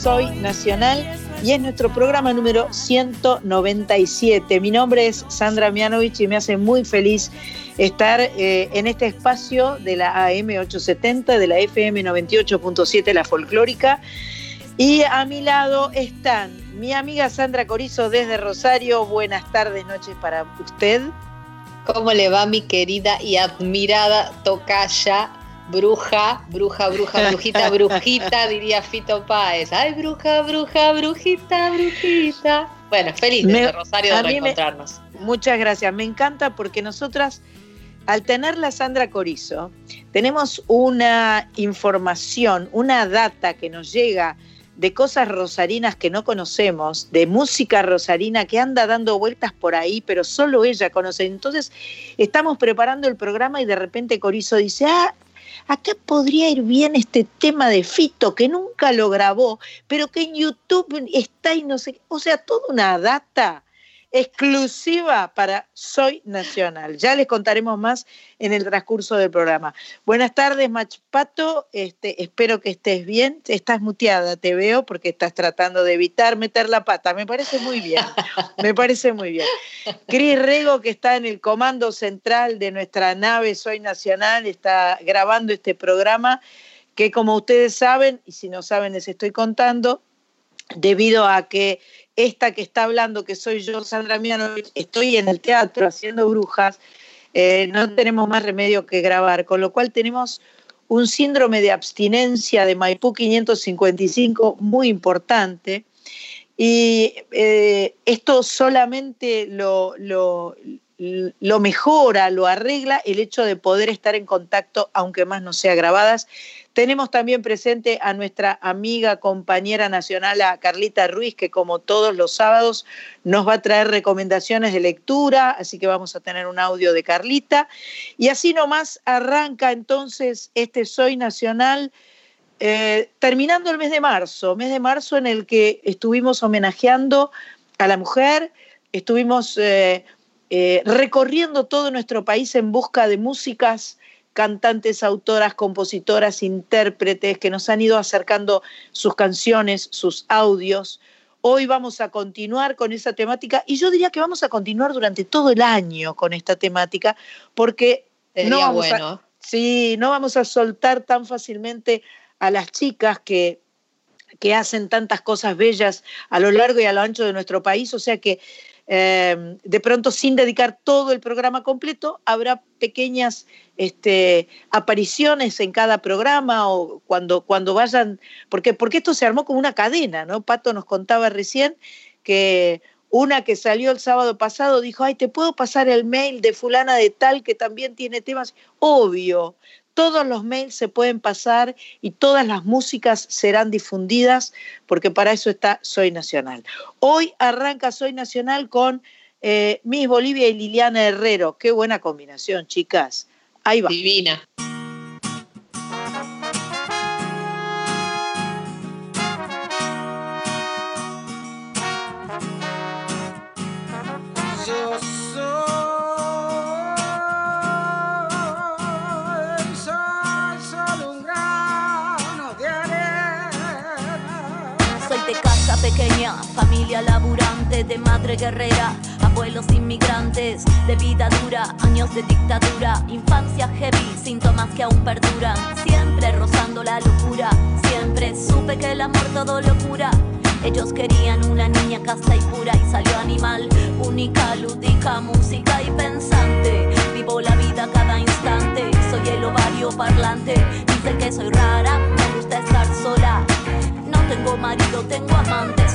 Soy Nacional y es nuestro programa número 197. Mi nombre es Sandra Mianovich y me hace muy feliz estar eh, en este espacio de la AM 870, de la FM 98.7, la folclórica. Y a mi lado están mi amiga Sandra Corizo desde Rosario. Buenas tardes, noches para usted. ¿Cómo le va mi querida y admirada tocaya, bruja, bruja, bruja, brujita, brujita, diría Fito Páez? Ay, bruja, bruja, brujita, brujita. Bueno, feliz de Rosario de reencontrarnos. muchas gracias. Me encanta porque nosotras al tener la Sandra Corizo, tenemos una información, una data que nos llega de cosas rosarinas que no conocemos, de música rosarina que anda dando vueltas por ahí, pero solo ella conoce. Entonces, estamos preparando el programa y de repente Corizo dice, ah, acá podría ir bien este tema de Fito, que nunca lo grabó, pero que en YouTube está y no sé, o sea, toda una data exclusiva para Soy Nacional. Ya les contaremos más en el transcurso del programa. Buenas tardes, Machpato. Este, espero que estés bien. Estás muteada, te veo, porque estás tratando de evitar meter la pata. Me parece muy bien. Me parece muy bien. Cris Rego, que está en el comando central de nuestra nave Soy Nacional, está grabando este programa que como ustedes saben, y si no saben les estoy contando, debido a que esta que está hablando, que soy yo, Sandra Miano, estoy en el teatro haciendo brujas, eh, no tenemos más remedio que grabar, con lo cual tenemos un síndrome de abstinencia de Maipú 555 muy importante. Y eh, esto solamente lo, lo, lo mejora, lo arregla el hecho de poder estar en contacto, aunque más no sea grabadas. Tenemos también presente a nuestra amiga, compañera nacional, a Carlita Ruiz, que como todos los sábados nos va a traer recomendaciones de lectura, así que vamos a tener un audio de Carlita. Y así nomás arranca entonces este Soy Nacional. Eh, terminando el mes de marzo, mes de marzo en el que estuvimos homenajeando a la mujer, estuvimos eh, eh, recorriendo todo nuestro país en busca de músicas cantantes, autoras, compositoras, intérpretes que nos han ido acercando sus canciones, sus audios. Hoy vamos a continuar con esa temática y yo diría que vamos a continuar durante todo el año con esta temática porque no vamos, a, sí, no vamos a soltar tan fácilmente a las chicas que, que hacen tantas cosas bellas a lo largo y a lo ancho de nuestro país. O sea que Em, de pronto sin dedicar todo el programa completo, habrá pequeñas este, apariciones en cada programa o cuando, cuando vayan, porque, porque esto se armó como una cadena, ¿no? Pato nos contaba recién que una que salió el sábado pasado dijo, ay, te puedo pasar el mail de fulana de tal que también tiene temas. Obvio, todos los mails se pueden pasar y todas las músicas serán difundidas, porque para eso está Soy Nacional. Hoy arranca Soy Nacional con eh, Miss Bolivia y Liliana Herrero. Qué buena combinación, chicas. Ahí va. Divina. De madre guerrera, abuelos inmigrantes de vida dura, años de dictadura, infancia heavy, síntomas que aún perduran, siempre rozando la locura, siempre supe que el amor todo locura. Ellos querían una niña casta y pura y salió animal, única, lúdica, música y pensante. Vivo la vida cada instante, soy el ovario parlante. Dice que soy rara, me gusta estar sola tengo marido, tengo amantes.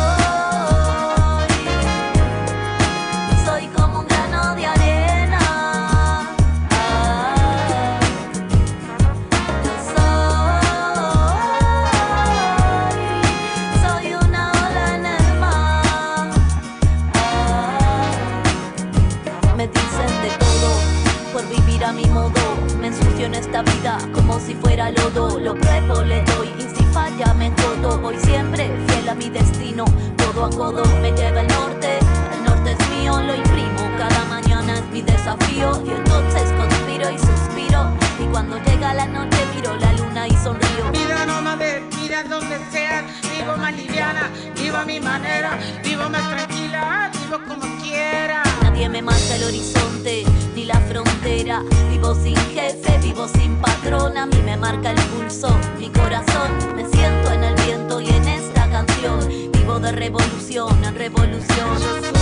esta vida como si fuera lodo. Lo pruebo, le doy y si falla me encodo. Voy siempre fiel a mi destino, Todo a codo me lleva el norte. El norte es mío, lo imprimo. Cada mañana es mi desafío y entonces conspiro y suspiro. Y cuando llega la noche miro la luna y sonrío. Mira nómade, mira donde sea, vivo más liviana, vivo a mi manera, vivo más tranquila, vivo como quiera. Nadie me marca el horizonte ni la frontera. Vivo sin jefe, vivo sin patrón. A mí me marca el pulso, mi corazón. Me siento en el viento y en esta canción. Vivo de revolución en revolución.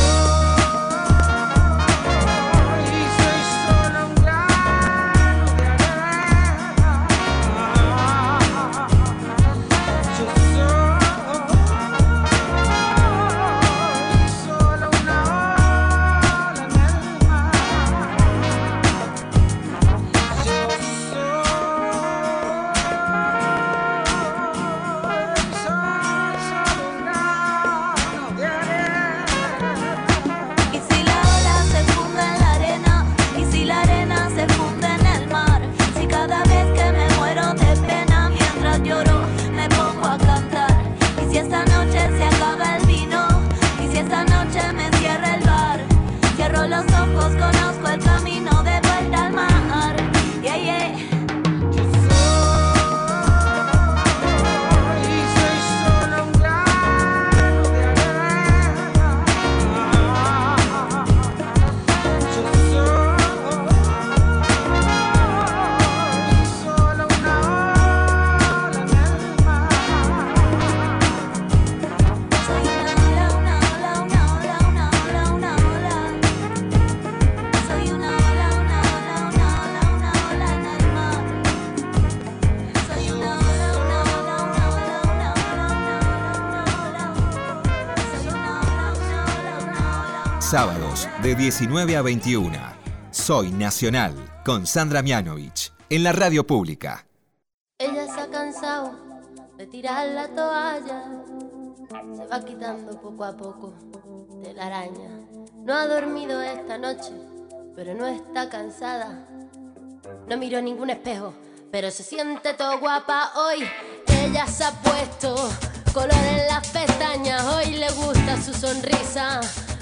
De 19 a 21. Soy Nacional con Sandra Mianovich en la radio pública. Ella se ha cansado de tirar la toalla. Se va quitando poco a poco de la araña. No ha dormido esta noche, pero no está cansada. No miró ningún espejo, pero se siente todo guapa hoy. Ella se ha puesto color en las pestañas. Hoy le gusta su sonrisa.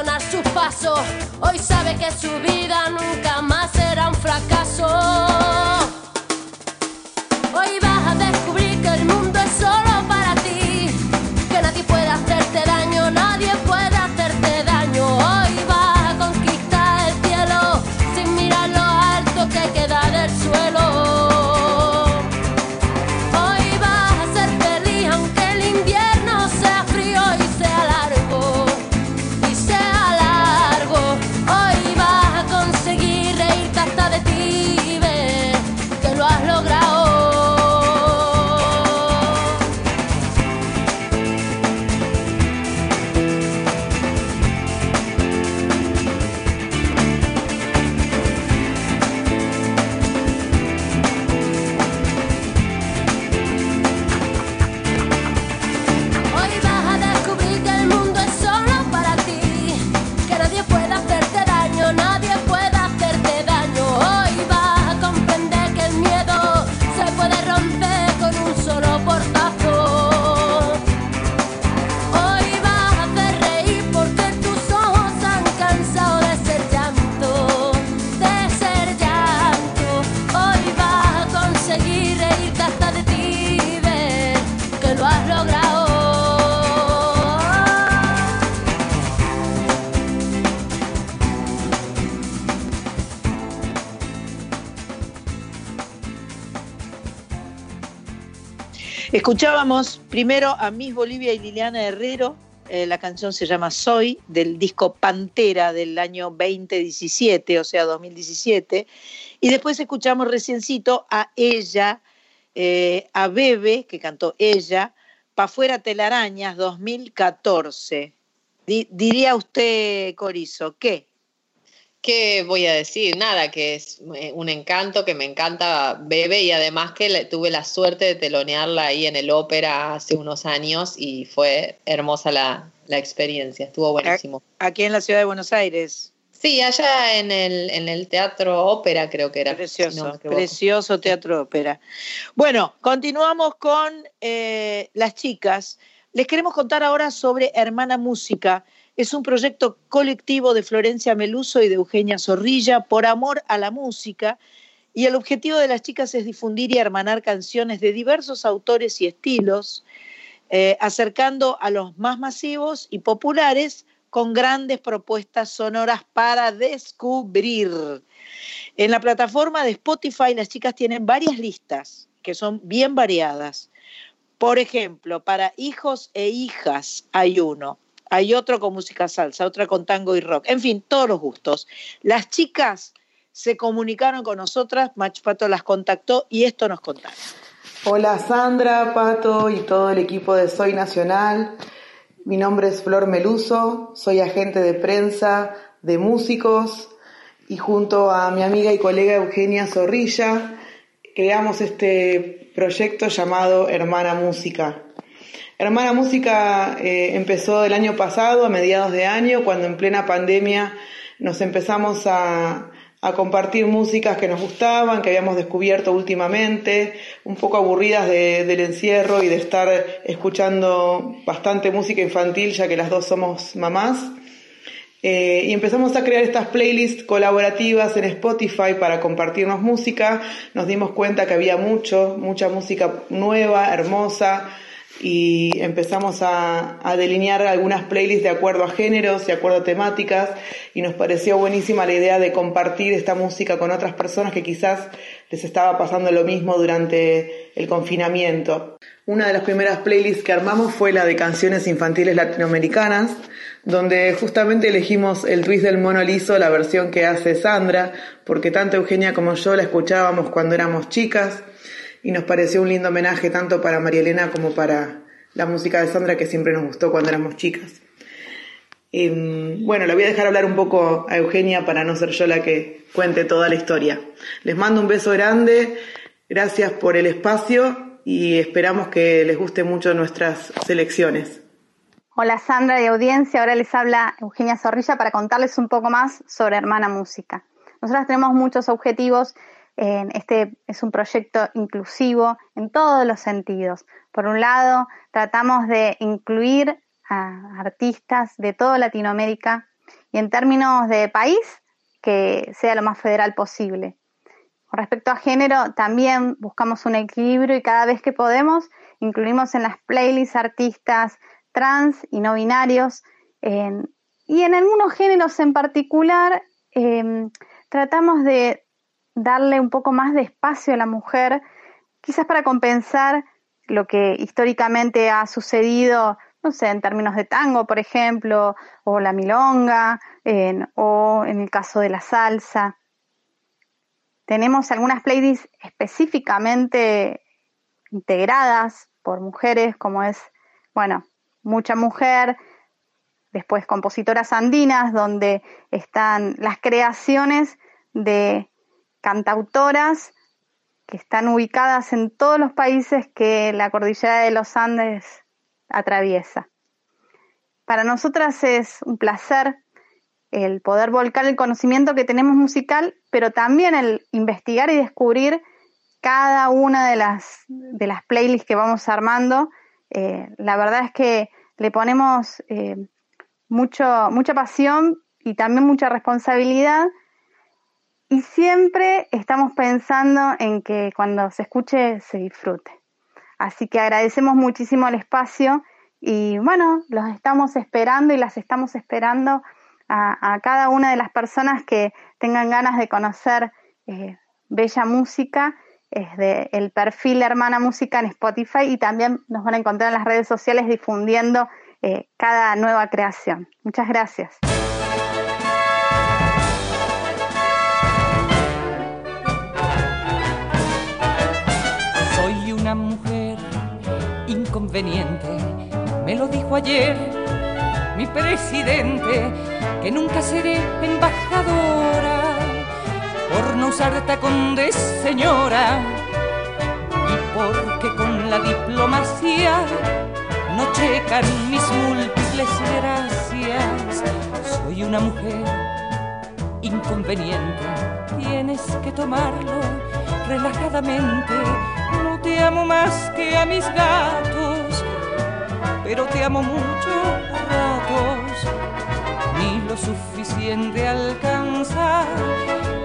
sonar sus. Hoy sabe que su vida nunca más será un fracaso. Hoy vas Escuchábamos primero a Miss Bolivia y Liliana Herrero. eh, la canción se llama Soy, del disco Pantera del año 2017, o sea, 2017. Y después escuchamos reciencito a ella, eh, a Bebe, que cantó ella, Pa' fuera telarañas 2014. Di- diría usted, Corizo, ¿qué? ¿Qué voy a decir? Nada, que es eh, un encanto, que me encanta Bebe y además que le- tuve la suerte de telonearla ahí en el ópera hace unos años y fue hermosa la, la experiencia, estuvo buenísimo. Aquí en la ciudad de Buenos Aires. Sí, allá en el, en el teatro ópera creo que era. Precioso, no precioso teatro ópera. Bueno, continuamos con eh, las chicas. Les queremos contar ahora sobre Hermana Música. Es un proyecto colectivo de Florencia Meluso y de Eugenia Zorrilla por amor a la música. Y el objetivo de las chicas es difundir y hermanar canciones de diversos autores y estilos, eh, acercando a los más masivos y populares con grandes propuestas sonoras para descubrir. En la plataforma de Spotify las chicas tienen varias listas que son bien variadas. Por ejemplo, para hijos e hijas hay uno, hay otro con música salsa, otra con tango y rock, en fin, todos los gustos. Las chicas se comunicaron con nosotras, Mach Pato las contactó y esto nos contaron. Hola Sandra, Pato y todo el equipo de Soy Nacional. Mi nombre es Flor Meluso, soy agente de prensa de músicos y junto a mi amiga y colega Eugenia Zorrilla creamos este proyecto llamado Hermana Música. Hermana Música eh, empezó el año pasado, a mediados de año, cuando en plena pandemia nos empezamos a, compartir músicas que nos gustaban, que habíamos descubierto últimamente, un poco aburridas de- del encierro y de estar escuchando bastante música infantil, ya que las dos somos mamás. Eh, y empezamos a crear estas playlists colaborativas en Spotify para compartirnos música. Nos dimos cuenta que había mucho, mucha música nueva, hermosa, y empezamos a, a delinear algunas playlists de acuerdo a géneros, de acuerdo a temáticas, y nos pareció buenísima la idea de compartir esta música con otras personas que quizás les estaba pasando lo mismo durante el confinamiento. Una de las primeras playlists que armamos fue la de canciones infantiles latinoamericanas, donde justamente elegimos el twist del mono liso, la versión que hace Sandra, porque tanto Eugenia como yo la escuchábamos cuando éramos chicas y nos pareció un lindo homenaje tanto para María Elena como para la música de Sandra que siempre nos gustó cuando éramos chicas. Em, bueno, le voy a dejar hablar un poco a Eugenia para no ser yo la que cuente toda la historia. Les mando un beso grande, gracias por el espacio y esperamos que les guste mucho nuestras selecciones. Hola Sandra y audiencia, ahora les habla Eugenia Zorrilla para contarles un poco más sobre Hermana Música. Nosotras tenemos muchos objetivos, este es un proyecto inclusivo en todos los sentidos. Por un lado, tratamos de incluir a artistas de toda Latinoamérica y en términos de país, que sea lo más federal posible. Con respecto a género, también buscamos un equilibrio y cada vez que podemos incluimos en las playlists artistas trans y no binarios. y en algunos géneros en particular em, tratamos de darle un poco más de espacio a la mujer, quizás para compensar lo que históricamente ha sucedido, no sé, en términos de tango, por ejemplo, o la milonga, en- o en el caso de la salsa. Tenemos algunas playlists específicamente integradas por mujeres, como es, bueno, Mucha Mujer, después Compositoras Andinas, donde están las creaciones de cantautoras que están ubicadas en todos los países que la cordillera de los Andes atraviesa. Para nosotras es un placer el poder volcar el conocimiento que tenemos musical, pero también el investigar y descubrir cada una de las, de las playlists que vamos armando. Eh, la verdad es que le ponemos eh, mucho, mucha pasión y también mucha responsabilidad y siempre estamos pensando en que cuando se escuche se disfrute. Así que agradecemos muchísimo el espacio y bueno, los estamos esperando y las estamos esperando a, cada una de las personas que tengan ganas de conocer eh, bella música es de el perfil Hermana Música en Spotify y también nos van a encontrar en las redes sociales difundiendo eh, cada nueva creación. Muchas gracias. Inconveniente, me lo dijo ayer mi presidente, que nunca seré embajadora por no usar tacón de señora y porque con la diplomacia no checan mis múltiples gracias. Soy una mujer inconveniente, tienes que tomarlo relajadamente. No te amo más que a mis gatos, pero te amo mucho ratos, ni lo suficiente alcanza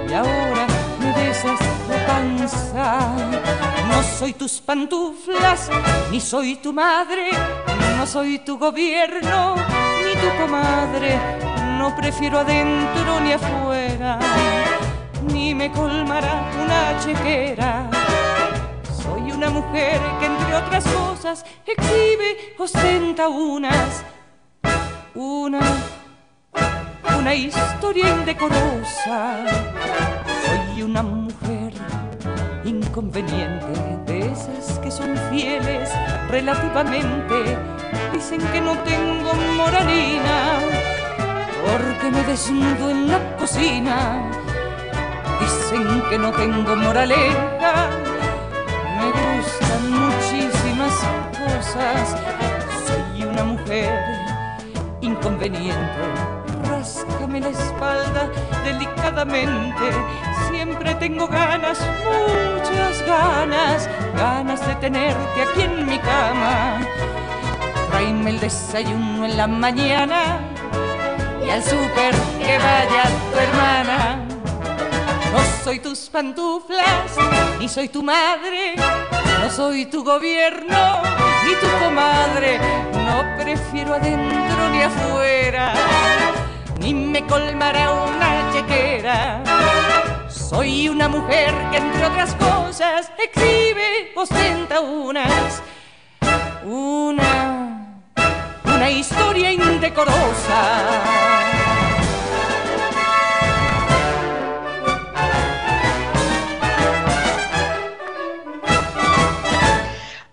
y ahora me besas la panza. No soy tus pantuflas, ni soy tu madre, no soy tu gobierno, ni tu comadre, no prefiero adentro ni afuera, ni me colmará una chequera. Una mujer que entre otras cosas exhibe, ostenta unas, una una historia indecorosa. Soy una mujer inconveniente, de esas que son fieles relativamente. Dicen que no tengo moralina, porque me desnudo en la cocina. Dicen que no tengo moraleja, muchísimas cosas. Soy una mujer inconveniente ráscame la espalda delicadamente. Siempre tengo ganas, muchas ganas, ganas de tenerte aquí en mi cama. Tráeme el desayuno en la mañana y al súper que vaya tu hermana. No soy tus pantuflas, ni soy tu madre, no soy tu gobierno, ni tu comadre, no prefiero adentro ni afuera ni me colmará una chequera. Soy una mujer que entre otras cosas exhibe, ostenta unas, una, una historia indecorosa.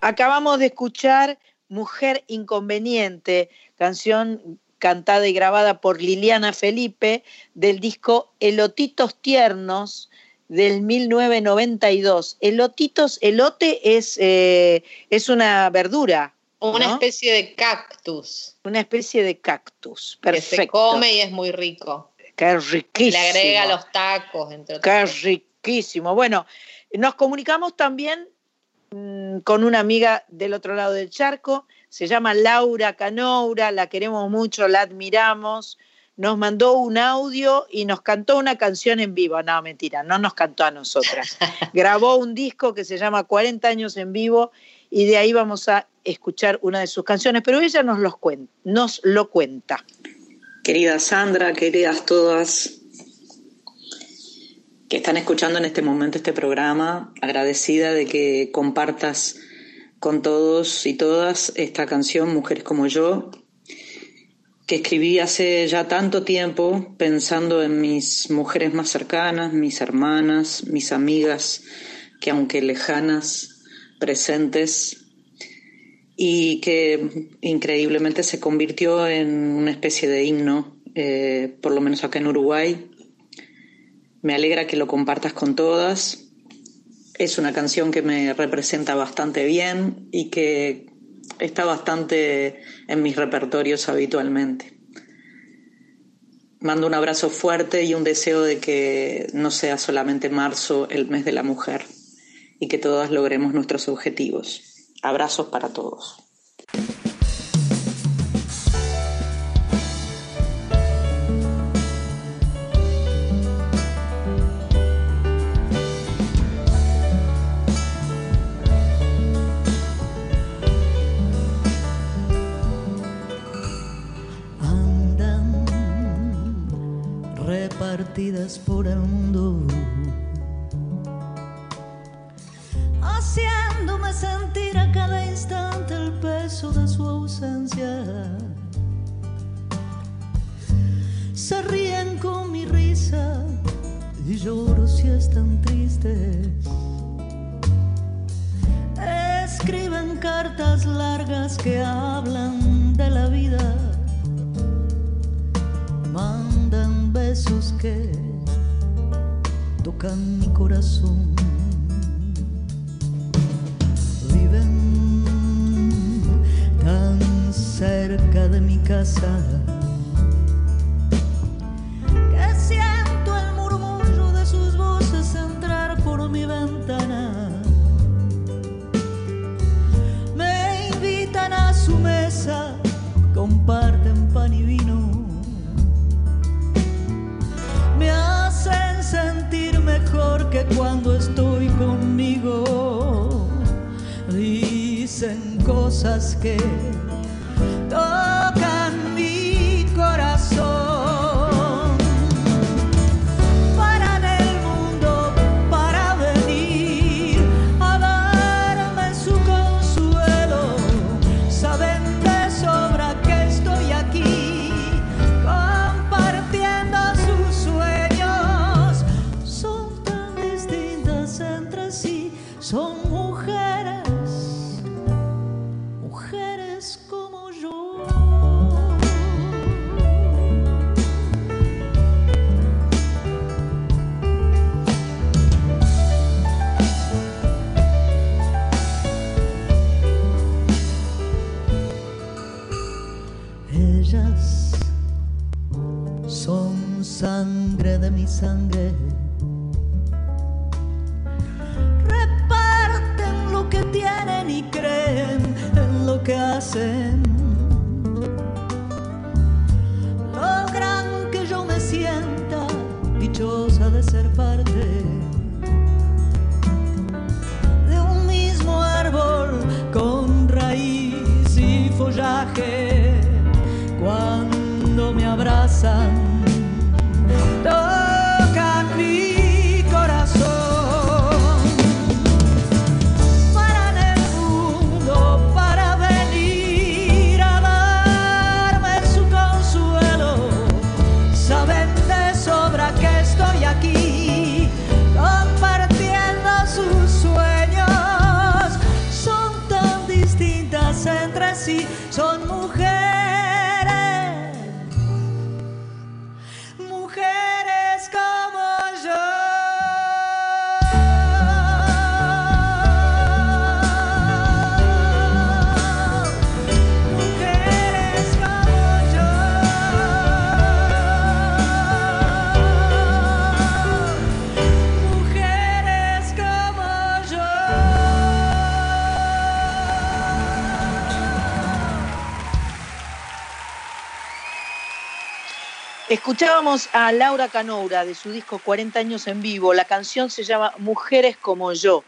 Acabamos de escuchar Mujer Inconveniente, canción cantada y grabada por Liliana Felipe del disco Elotitos Tiernos del 1992. Elotitos, elote es, eh, es una verdura. Una especie de cactus. Una especie de cactus, perfecto. Que se come y es muy rico. Qué riquísimo. Le agrega los tacos, entre Qué riquísimo. Bueno, nos comunicamos también con una amiga del otro lado del charco, se llama Laura Canoura, la queremos mucho, la admiramos, nos mandó un audio y nos cantó una canción en vivo. No, mentira, no nos cantó a nosotras. Grabó un disco que se llama 40 años en vivo y de ahí vamos a escuchar una de sus canciones, pero ella nos, los cuenta, nos lo cuenta. Querida Sandra, queridas todas que están escuchando en este momento este programa, agradecida de que compartas con todos y todas esta canción, Mujeres como yo, que escribí hace ya tanto tiempo pensando en mis mujeres más cercanas, mis hermanas, mis amigas, que aunque lejanas, presentes, y que increíblemente se convirtió en una especie de himno, eh, por lo menos acá en Uruguay. Me alegra que lo compartas con todas es una canción que me representa bastante bien y que está bastante en mis repertorios habitualmente. Mando un abrazo fuerte y un deseo de que no sea solamente marzo el mes de la mujer y que todas logremos nuestros objetivos. Abrazos para todos. Por el mundo. haciéndome sentir a cada instante el peso de su ausencia. Se ríen con mi risa y lloro si están tristes. Escriben cartas largas que hablan de la vida. Besos que tocan mi corazón. Viven tan cerca de mi casa cosas que Escuchábamos a Laura Canoura de su disco 40 años en vivo. La canción se llama Mujeres como yo.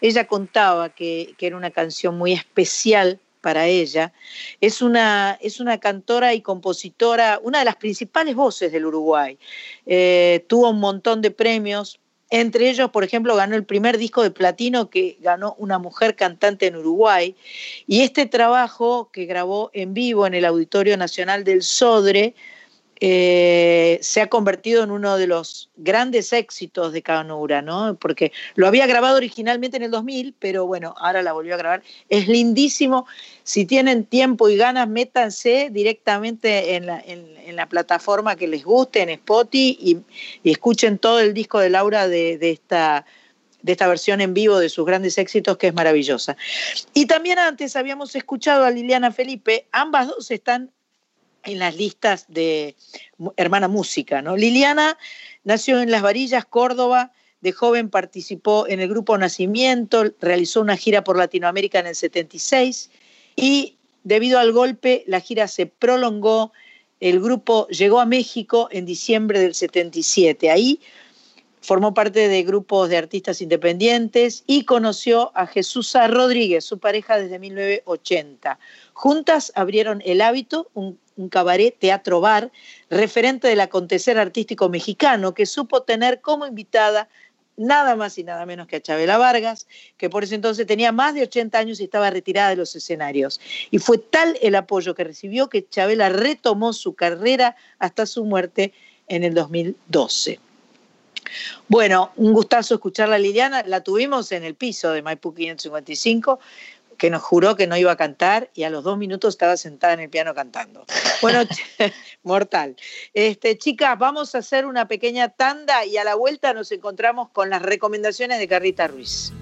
Ella contaba que, que era una canción muy especial para ella. Es una, es una cantora y compositora, una de las principales voces del Uruguay. Eh, tuvo un montón de premios. Entre ellos, por ejemplo, ganó el primer disco de platino que ganó una mujer cantante en Uruguay. Y este trabajo que grabó en vivo en el Auditorio Nacional del Sodre, eh, se ha convertido en uno de los grandes éxitos de Canura, ¿no? Porque lo había grabado originalmente en el 2000, pero bueno, ahora la volvió a grabar. Es lindísimo. Si tienen tiempo y ganas, métanse directamente en la, plataforma que les guste, en Spotify, y, y escuchen todo el disco de Laura de, de esta de esta versión en vivo de sus grandes éxitos que es maravillosa. Y también antes habíamos escuchado a Liliana Felipe, ambas dos están en las listas de Hermana Música. ¿no? Liliana nació en Las Varillas, Córdoba, de joven participó en el grupo Nacimiento, realizó una gira por Latinoamérica en el 76 y debido al golpe la gira se prolongó, el grupo llegó a México en diciembre del 77. Ahí formó parte de grupos de artistas independientes y conoció a Jesús Rodríguez, su pareja desde 1980. Juntas abrieron El Hábito, un, un cabaret teatro bar, referente del acontecer artístico mexicano, que supo tener como invitada nada más y nada menos que a Chabela Vargas, que por ese entonces tenía más de 80 años y estaba retirada de los escenarios. Y fue tal el apoyo que recibió que Chabela retomó su carrera hasta su muerte en el 2012. Bueno, un gustazo escucharla Liliana, la tuvimos en el piso de Maipú 555, que nos juró que no iba a cantar y a los dos minutos estaba sentada en el piano cantando. Bueno, mortal. Este, chicas, vamos a hacer una pequeña tanda y a la vuelta nos encontramos con las recomendaciones de Carrita Ruiz.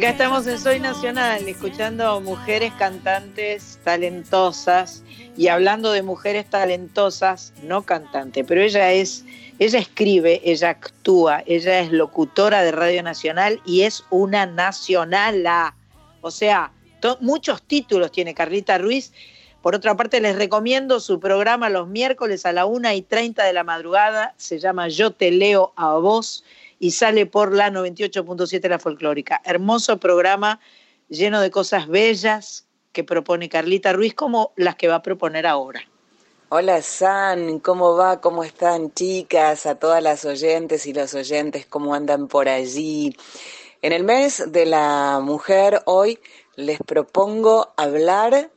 Acá estamos en Soy Nacional, escuchando mujeres cantantes talentosas y hablando de mujeres talentosas, no cantante, pero ella es, ella escribe, ella actúa, ella es locutora de Radio Nacional y es una nacionala. O sea, muchos títulos tiene Carlita Ruiz. Por otra parte, les recomiendo su programa los miércoles a la una y 30 de la madrugada. Se llama Yo te leo a vos y sale por la 98.7 La Folclórica. Hermoso programa lleno de cosas bellas que propone Carlita Ruiz como las que va a proponer ahora. Hola San, ¿cómo va? ¿Cómo están chicas? A todas las oyentes y los oyentes, ¿cómo andan por allí? En el mes de la mujer hoy les propongo hablar,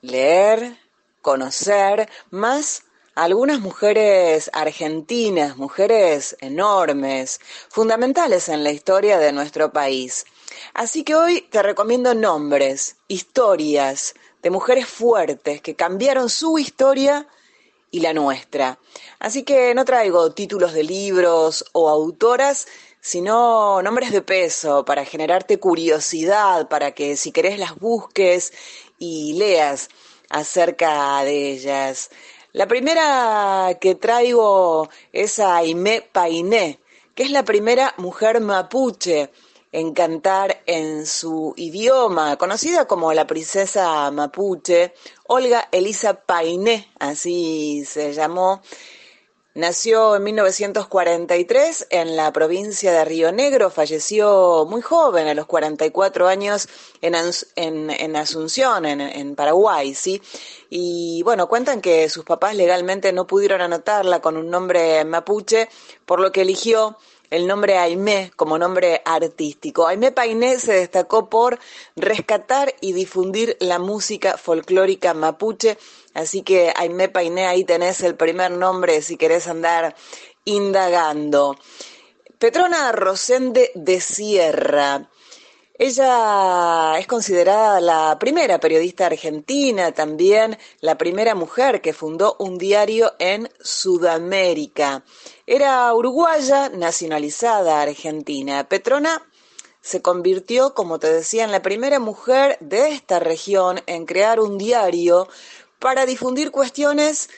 leer, conocer más algunas mujeres argentinas, mujeres enormes, fundamentales en la historia de nuestro país. Así que hoy te recomiendo nombres, historias de mujeres fuertes que cambiaron su historia y la nuestra. Así que no traigo títulos de libros o autoras, sino nombres de peso para generarte curiosidad, para que si querés las busques y leas acerca de ellas. La primera que traigo es a Aimé Painé, que es la primera mujer mapuche en cantar en su idioma, conocida como la princesa mapuche, Olga Elisa Painé, así se llamó Nació en 1943 en la provincia de Río Negro, falleció muy joven, a los 44 años, en, en, Asunción, en, en, Paraguay, ¿sí? Y bueno, cuentan que sus papás legalmente no pudieron anotarla con un nombre mapuche, por lo que eligió el nombre Aimé como nombre artístico. Aimé Painé se destacó por rescatar y difundir la música folclórica mapuche, así que Aimé Painé ahí tenés el primer nombre si querés andar indagando. Petrona Rosende de Sierra. Ella es considerada la primera periodista argentina, también la primera mujer que fundó un diario en Sudamérica. Era uruguaya, nacionalizada argentina. Petrona se convirtió, como te decía, en la primera mujer de esta región en crear un diario para difundir cuestiones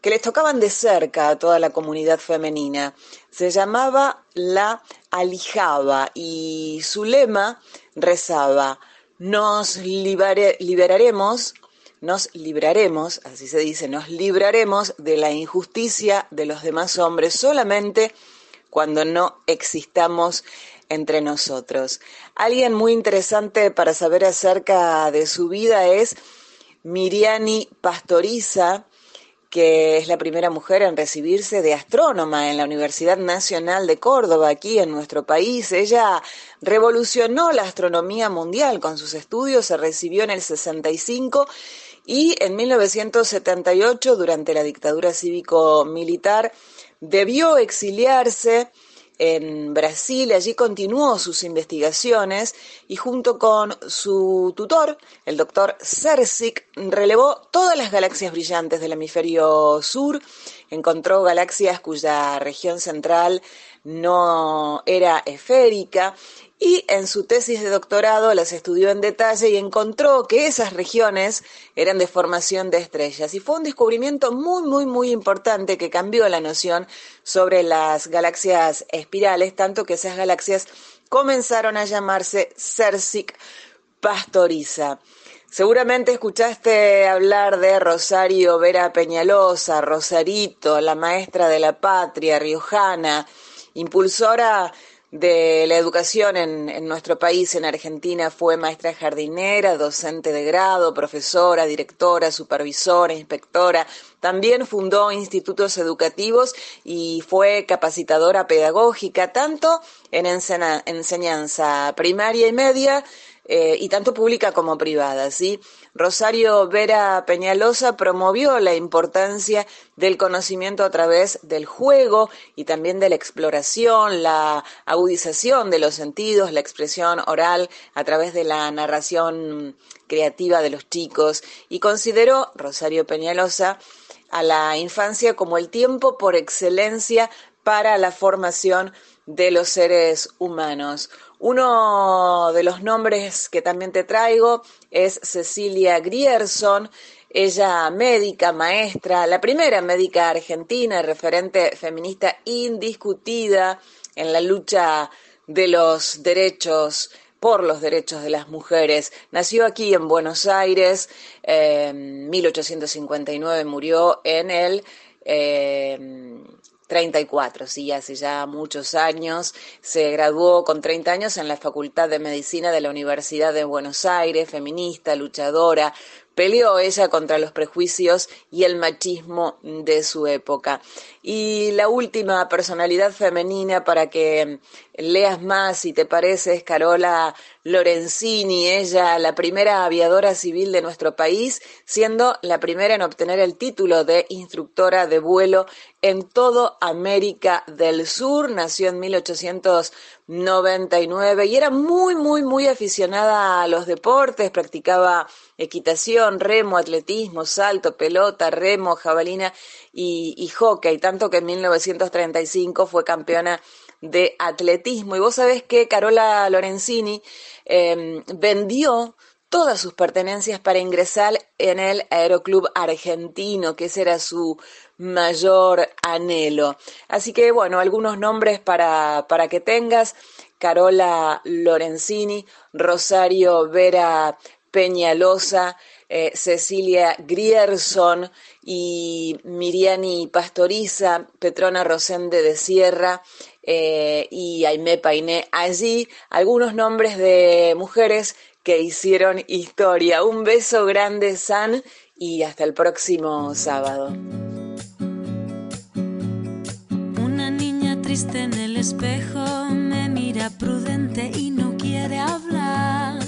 que les tocaban de cerca a toda la comunidad femenina. Se llamaba La Alijaba y su lema rezaba, nos liberaremos nos libraremos, así se dice, nos libraremos de la injusticia de los demás hombres solamente cuando no existamos entre nosotros. Alguien muy interesante para saber acerca de su vida es Miriani Pastoriza, que es la primera mujer en recibirse de astrónoma en la Universidad Nacional de Córdoba, aquí en nuestro país. Ella revolucionó la astronomía mundial con sus estudios, se recibió en el 65 y en 1978, durante la dictadura cívico-militar, debió exiliarse en Brasil, allí continuó sus investigaciones y junto con su tutor, el doctor Cercic, relevó todas las galaxias brillantes del hemisferio sur, encontró galaxias cuya región central no era esférica y en su tesis de doctorado las estudió en detalle y encontró que esas regiones eran de formación de estrellas. Y fue un descubrimiento muy, muy, muy importante que cambió la noción sobre las galaxias espirales, tanto que esas galaxias comenzaron a llamarse Cercic Pastoriza. Seguramente escuchaste hablar de Rosario Vera Peñalosa, Rosarito, la maestra de la patria, riojana, impulsora de la educación en, nuestro país, en Argentina, fue maestra jardinera, docente de grado, profesora, directora, supervisora, inspectora. También fundó institutos educativos y fue capacitadora pedagógica, tanto en enseñanza primaria y media, eh, y tanto pública como privada, ¿sí? Rosario Vera Peñalosa promovió la importancia del conocimiento a través del juego y también de la exploración, la agudización de los sentidos, la expresión oral a través de la narración creativa de los chicos y consideró Rosario Peñalosa a la infancia como el tiempo por excelencia para la formación de los seres humanos. Uno de los nombres que también te traigo es Cecilia Grierson, ella médica, maestra, la primera médica argentina, referente feminista indiscutida en la lucha de los derechos por los derechos de las mujeres. Nació aquí en Buenos Aires, en 1859 murió en el eh, 34, sí, hace ya muchos años. Se graduó con 30 años en la Facultad de Medicina de la Universidad de Buenos Aires, feminista, luchadora, Peleó ella contra los prejuicios y el machismo de su época. Y la última personalidad femenina para que leas más, si te parece, es Carola Lorenzini, ella la primera aviadora civil de nuestro país, siendo la primera en obtener el título de instructora de vuelo en todo América del Sur. Nació en 1899 y era muy, muy, muy aficionada a los deportes, practicaba equitación, remo, atletismo, salto, pelota, remo, jabalina y, hockey, tanto que en 1935 fue campeona de atletismo. Y vos sabés que Carola Lorenzini em, vendió todas sus pertenencias para ingresar en el Aeroclub Argentino, que ese era su mayor anhelo. Así que bueno, algunos nombres para, para que tengas. Carola Lorenzini, Rosario Vera Peñalosa, eh, Cecilia Grierson y Miriani Pastoriza, Petrona Rosende de Sierra eh, y Aimé Painé. Allí algunos nombres de mujeres que hicieron historia. Un beso grande, San, y hasta el próximo sábado. Triste en el espejo me mira prudente y no quiere hablar.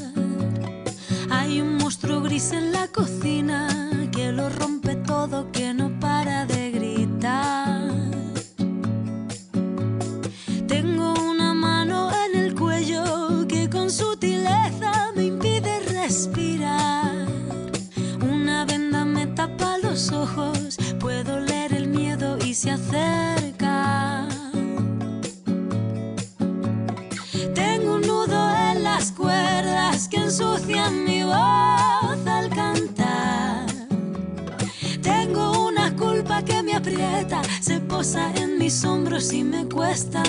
Hay un monstruo gris en la cocina y me cuesta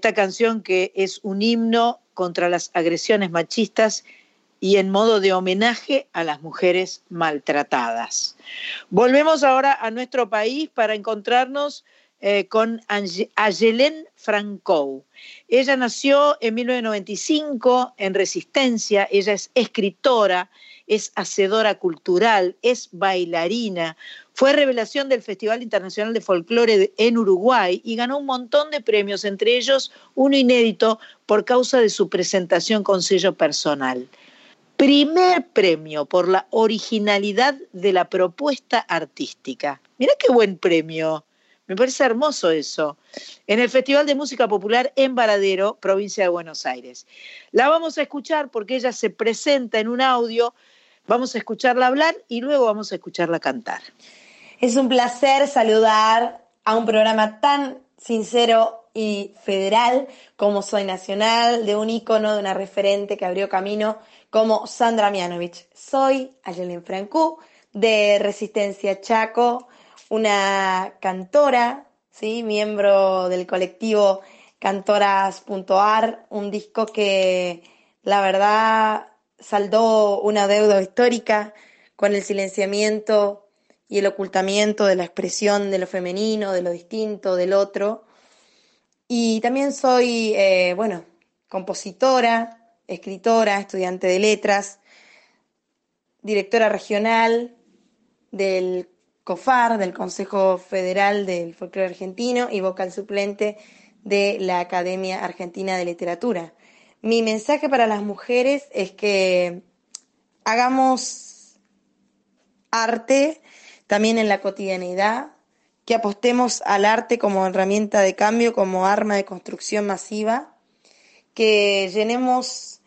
esta canción que es un himno contra las agresiones machistas y en modo de homenaje a las mujeres maltratadas. Volvemos ahora a nuestro país para encontrarnos eh, con Ayelen Franco. Ella nació en 1995 en Resistencia, ella es escritora, es hacedora cultural, es bailarina, fue revelación del Festival Internacional de Folclore en Uruguay y ganó un montón de premios, entre ellos uno inédito por causa de su presentación con sello personal. Primer premio por la originalidad de la propuesta artística. Mira qué buen premio. Me parece hermoso eso. En el Festival de Música Popular en Varadero, provincia de Buenos Aires. La vamos a escuchar porque ella se presenta en un audio Vamos a escucharla hablar y luego vamos a escucharla cantar. Es un placer saludar a un programa tan sincero y federal como Soy Nacional, de un ícono, de una referente que abrió camino como Sandra Mianovich. Soy Ayelen Francú, de Resistencia Chaco, una cantora, ¿sí? miembro del colectivo Cantoras.ar, un disco que la verdad saldó una deuda histórica con el silenciamiento y el ocultamiento de la expresión de lo femenino, de lo distinto, del otro. Y también soy, eh, bueno, compositora, escritora, estudiante de letras, directora regional del COFAR, del Consejo Federal del Folclore Argentino, y vocal suplente de la Academia Argentina de Literatura. Mi mensaje para las mujeres es que hagamos arte también en la cotidianidad, que apostemos al arte como herramienta de cambio, como arma de construcción masiva, que llenemos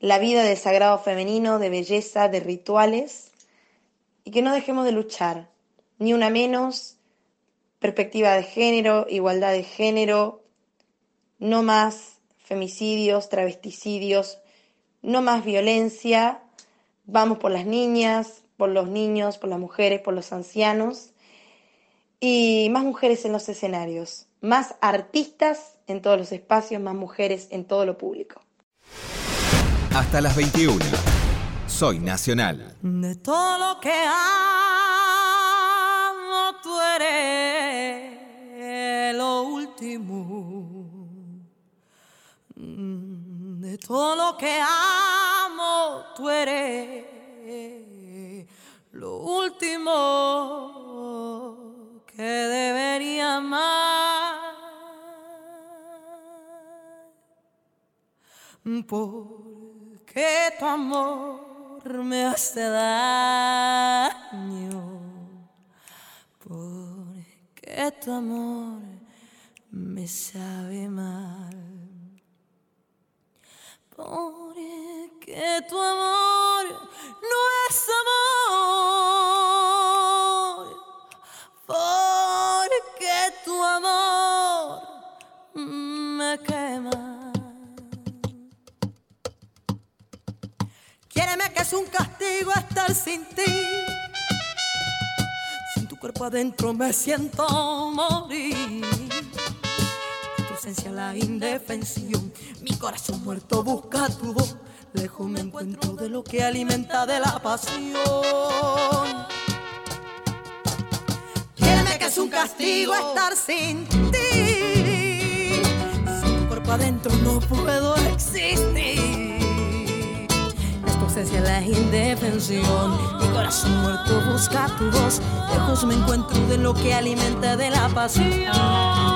la vida del sagrado femenino, de belleza, de rituales, y que no dejemos de luchar, ni una menos, perspectiva de género, igualdad de género, no más femicidios, travesticidios, no más violencia, vamos por las niñas, por los niños, por las mujeres, por los ancianos y más mujeres en los escenarios, más artistas en todos los espacios, más mujeres en todo lo público. Hasta las 21. Soy Nacional. De todo lo que amo, tú eres lo último de todo lo que amo, tú eres lo último que debería amar. Porque tu amor me hace daño. Porque tu amor me sabe mal. Porque tu amor no es amor. Porque tu amor me quema. Quiéreme que es un castigo estar sin ti. Sin tu cuerpo adentro me siento morir la indefensión. Mi corazón muerto busca tu voz. Lejos me encuentro de lo que alimenta de la pasión. es un castigo estar sin ti. Sin tu cuerpo adentro no puedo existir. Es tu ausencia la indefensión. Mi corazón muerto busca tu voz. Lejos me encuentro de lo que alimenta de la pasión.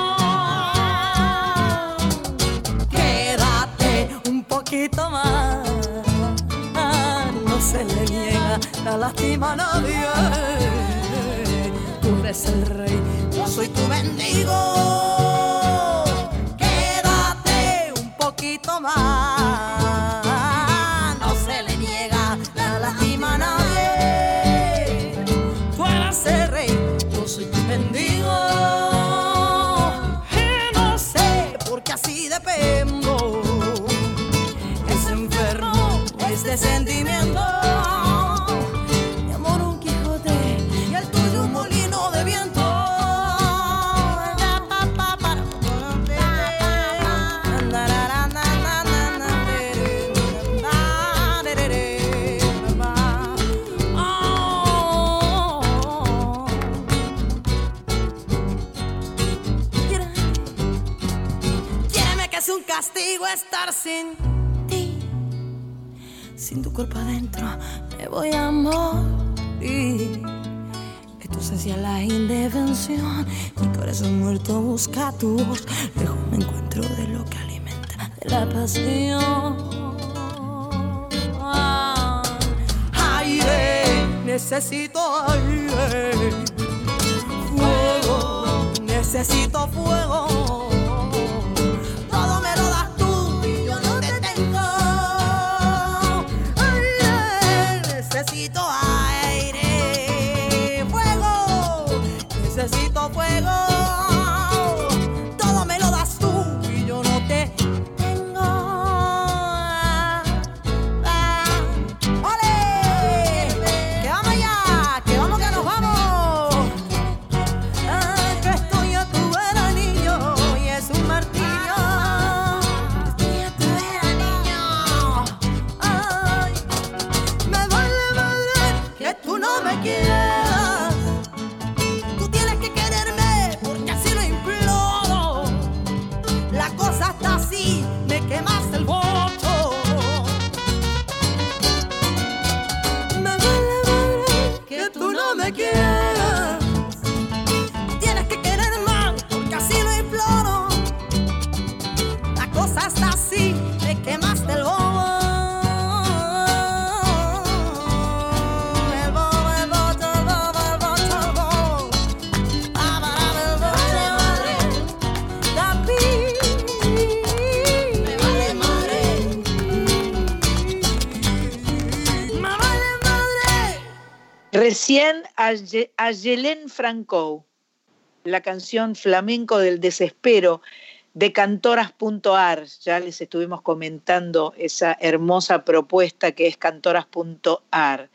Niega la lástima a nadie. Tú eres el rey, yo soy tu mendigo. Quédate un poquito más. Sin ti. Sin tu cuerpo adentro me voy a morir. Que tu ausencia la indefensión. Mi corazón muerto busca tu voz. Lejos me encuentro de lo que alimenta de la pasión. Aire, necesito aire. Fuego, necesito fuego. A, Ye- a Yelén Franco, la canción Flamenco del Desespero de cantoras.ar. Ya les estuvimos comentando esa hermosa propuesta que es cantoras.ar.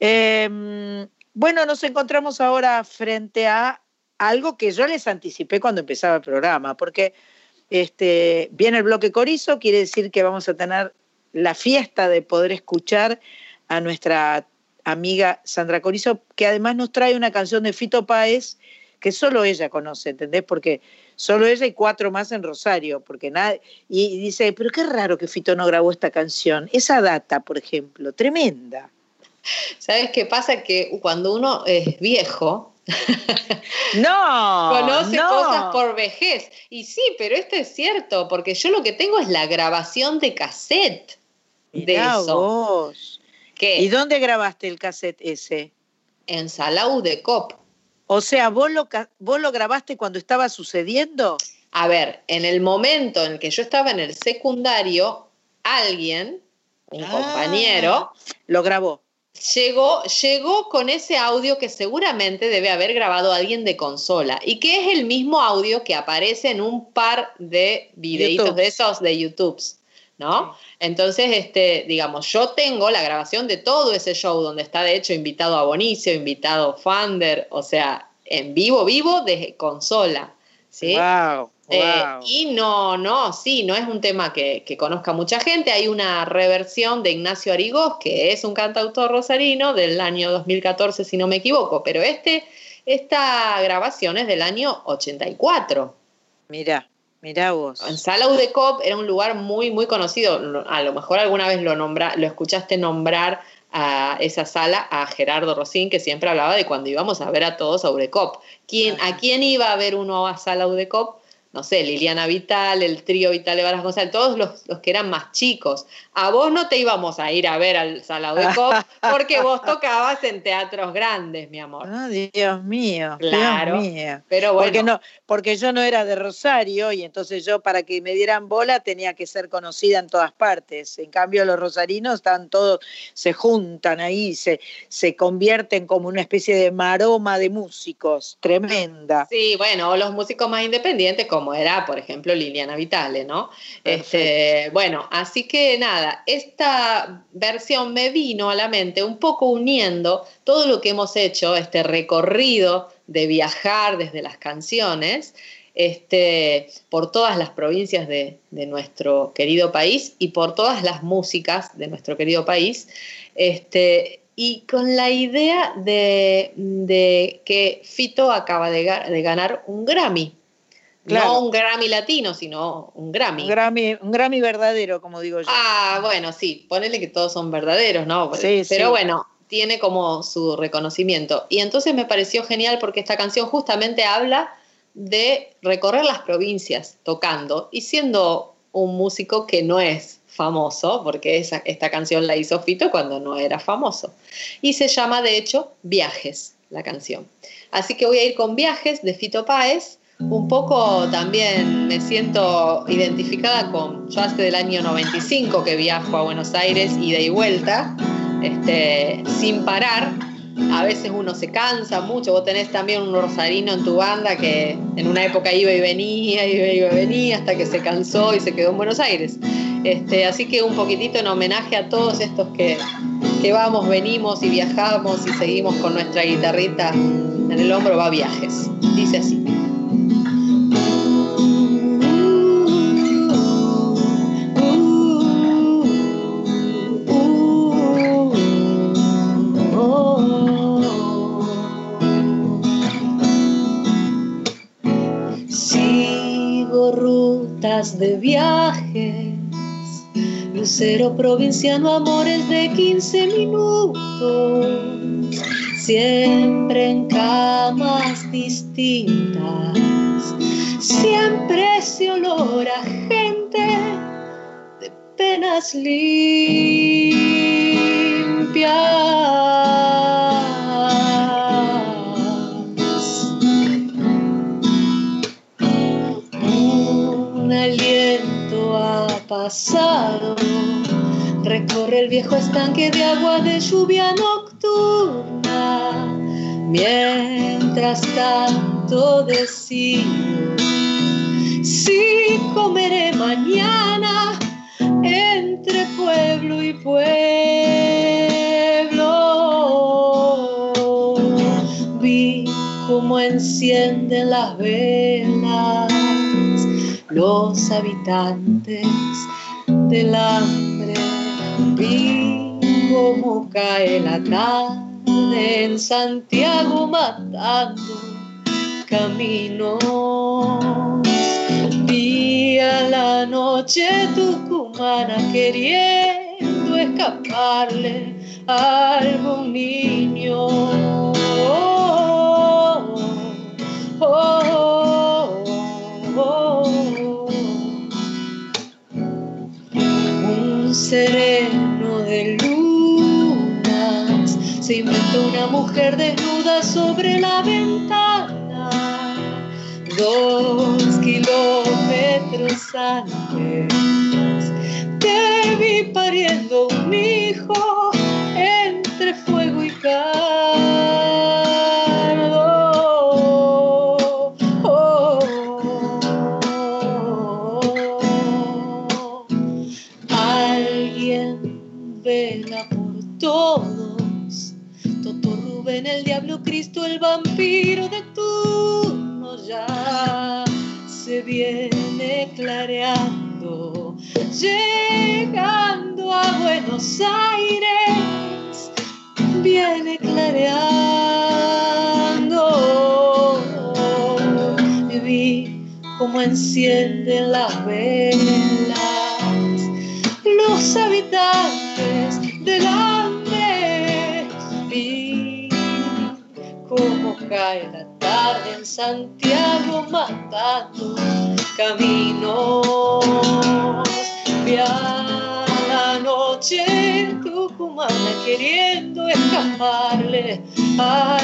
Eh, bueno, nos encontramos ahora frente a algo que yo les anticipé cuando empezaba el programa, porque este, viene el bloque Corizo, quiere decir que vamos a tener la fiesta de poder escuchar a nuestra amiga Sandra Corizo, que además nos trae una canción de Fito Páez que solo ella conoce, ¿entendés? Porque solo ella y cuatro más en Rosario, porque nadie, y dice, pero qué raro que Fito no grabó esta canción. Esa data, por ejemplo, tremenda. ¿Sabes qué pasa? Que cuando uno es viejo, no, conoce no. cosas por vejez. Y sí, pero esto es cierto, porque yo lo que tengo es la grabación de cassette de eso. vos. ¿Qué? ¿Y dónde grabaste el cassette ese? En Salau de Cop. O sea, ¿vos lo, ¿vos lo grabaste cuando estaba sucediendo? A ver, en el momento en que yo estaba en el secundario, alguien, un Ah. compañero, Lo grabó. llegó, llegó con ese audio que seguramente debe haber grabado alguien de consola y que es el mismo audio que aparece en un par de videitos YouTube. de esos de YouTube, ¿no? Entonces, este, digamos, yo tengo la grabación de todo ese show donde está de hecho invitado a Bonicio, invitado Fander, o sea, en vivo, vivo de consola, ¿sí? Wow, Eh, y no, no, sí, no es un tema que, que conozca mucha gente. Hay una reversión de Ignacio Arigós, que es un cantautor rosarino del año 2014, si no me equivoco, pero este Esta grabación es del año 84. Mira, mira vos. En Sala Udecop era un lugar muy, muy conocido. A lo mejor alguna vez lo, nombra, lo escuchaste nombrar a esa sala a Gerardo Rosín, que siempre hablaba de cuando íbamos a ver a todos a Udecop. ¿Quién, ¿A quién iba a ver uno a Sala Udecop? no sé, Liliana Vital, el trío Vital de Varas González, todos los, los, que eran más chicos. A vos no te íbamos a ir a ver al Salado de Cop porque vos tocabas en teatros grandes, mi amor. Ah, Dios mío, claro. Dios mío. Pero bueno. Porque, no, porque yo no era de Rosario y entonces yo para que me dieran bola tenía que ser conocida en todas partes. En cambio los rosarinos están todos, se juntan ahí, se, se convierten como una especie de maroma de músicos, tremenda. Sí, bueno, o los músicos más independientes como era, por ejemplo, Liliana Vitale, ¿no? Este, bueno, así que nada, esta versión me vino a la mente un poco uniendo todo lo que hemos hecho, este recorrido de viajar desde las canciones, este, por todas las provincias de, nuestro querido país y por todas las músicas de nuestro querido país, este, y con la idea de, de que Fito acaba de ganar un Grammy. Claro. No un Grammy latino, sino un Grammy. Un Grammy, un Grammy verdadero, como digo yo. Ah, bueno, sí, ponele que todos son verdaderos, ¿no? Sí, Pero sí. bueno, tiene como su reconocimiento. Y entonces me pareció genial porque esta canción justamente habla de recorrer las provincias tocando y siendo un músico que no es famoso, porque esa, esta canción la hizo Fito cuando no era famoso. Y se llama, de hecho, Viajes, la canción. Así que voy a ir con Viajes de Fito Páez un poco también me siento identificada con, yo hace del año 95 que viajo a Buenos Aires, ida y vuelta, este, sin parar. A veces uno se cansa mucho, vos tenés también un rosarino en tu banda que en una época iba y venía, iba y venía hasta que se cansó y se quedó en Buenos Aires. Este, así que un poquitito en homenaje a todos estos que, que vamos, venimos y viajamos y seguimos con nuestra guitarrita en el hombro, va viajes. Dice así. De viajes, lucero provinciano, amores de 15 minutos, siempre en camas distintas, siempre ese olor a gente de penas limpias. Recorre el viejo estanque de agua de lluvia nocturna. Mientras tanto decido si comeré mañana entre pueblo y pueblo. Vi cómo encienden las velas los habitantes del hambre. Vi cómo cae la tarde en Santiago matando caminos. Vi a la noche tucumana queriendo escaparle a algún niño. Oh, oh, sereno de lunas. Se inventó una mujer desnuda sobre la ventana. Dos kilómetros antes te vi pariendo un hijo entre fuego y cardo viene clareando, llegando a Buenos Aires, viene clareando. Vi cómo encienden las velas los habitantes del Andes, vi cómo cae la tarde en Santiago matando caminos. Vi a la noche en Tucumán queriendo escaparle a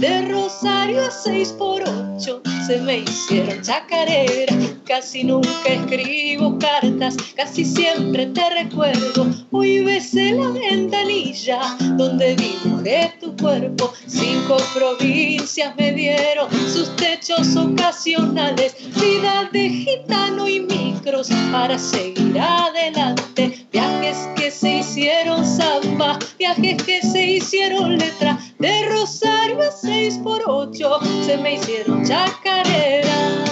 de Rosario a seis por ocho se me hicieron chacarera. Casi nunca escribo cartas, casi siempre te recuerdo. Hoy besé la ventanilla donde dibujé tu cuerpo. Cinco provincias me dieron sus techos ocasionales, vida de gitano y micros para seguir adelante. Viajes que se hicieron samba, viajes que se hicieron letra, de Rosario a seis por ocho se me hicieron chacareras.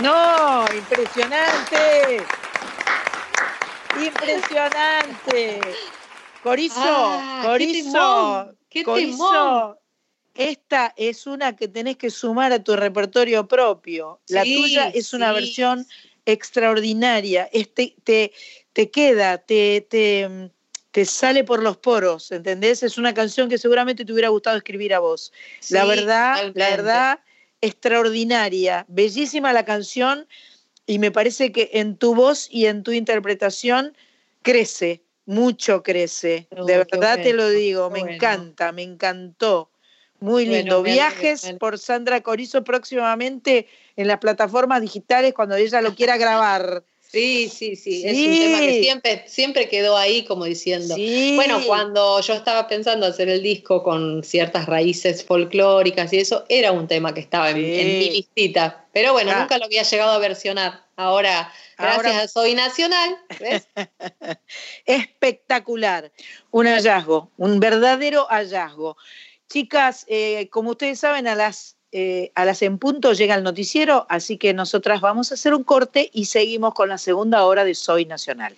No, impresionante. Impresionante. Corizo, Ah, qué Corizo, temón, qué Corizo. temón. Esta es una que tenés que sumar a tu repertorio propio. La Sí, tuya es una sí. versión extraordinaria. Este, te, te queda, te, te, te sale por los poros, ¿entendés? Es una canción que seguramente te hubiera gustado escribir a vos. la verdad, la verdad, extraordinaria. Bellísima la canción y me parece que en tu voz y en tu interpretación crece, mucho crece. De verdad te lo digo, me bueno. encanta, me encantó. Muy lindo. Viajes por Sandra Corizo próximamente en las plataformas digitales cuando ella lo quiera grabar. Sí, sí, sí, es un tema que siempre, siempre quedó ahí como diciendo. Sí. Bueno, cuando yo estaba pensando hacer el disco con ciertas raíces folclóricas y eso, era un tema que estaba en, Sí. en mi listita. Pero bueno, Ah. nunca lo había llegado a versionar. Ahora, gracias Ahora- a Soy Nacional, ¿ves? Espectacular. Un hallazgo, un verdadero hallazgo. Chicas, eh, como ustedes saben, a las, eh, a las en punto llega el noticiero, así que nosotras vamos a hacer un corte y seguimos con la segunda hora de Soy Nacional.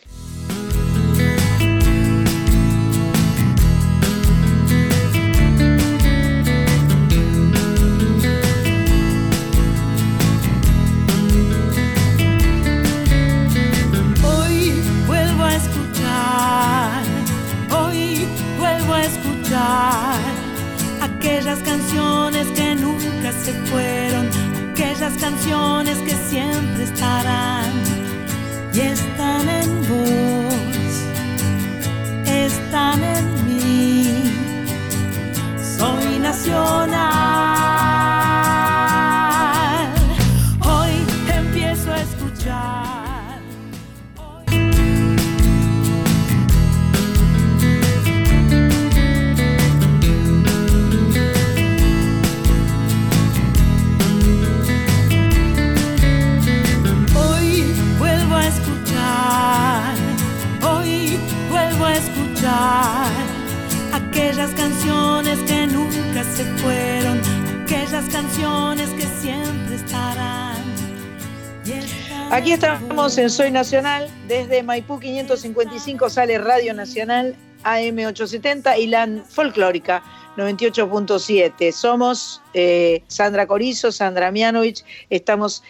Aquí estamos en Soy Nacional, desde Maipú 555 sale Radio Nacional AM870 y la folclórica 98.7. Somos eh, Sandra Corizo, Sandra Mianovich, estamos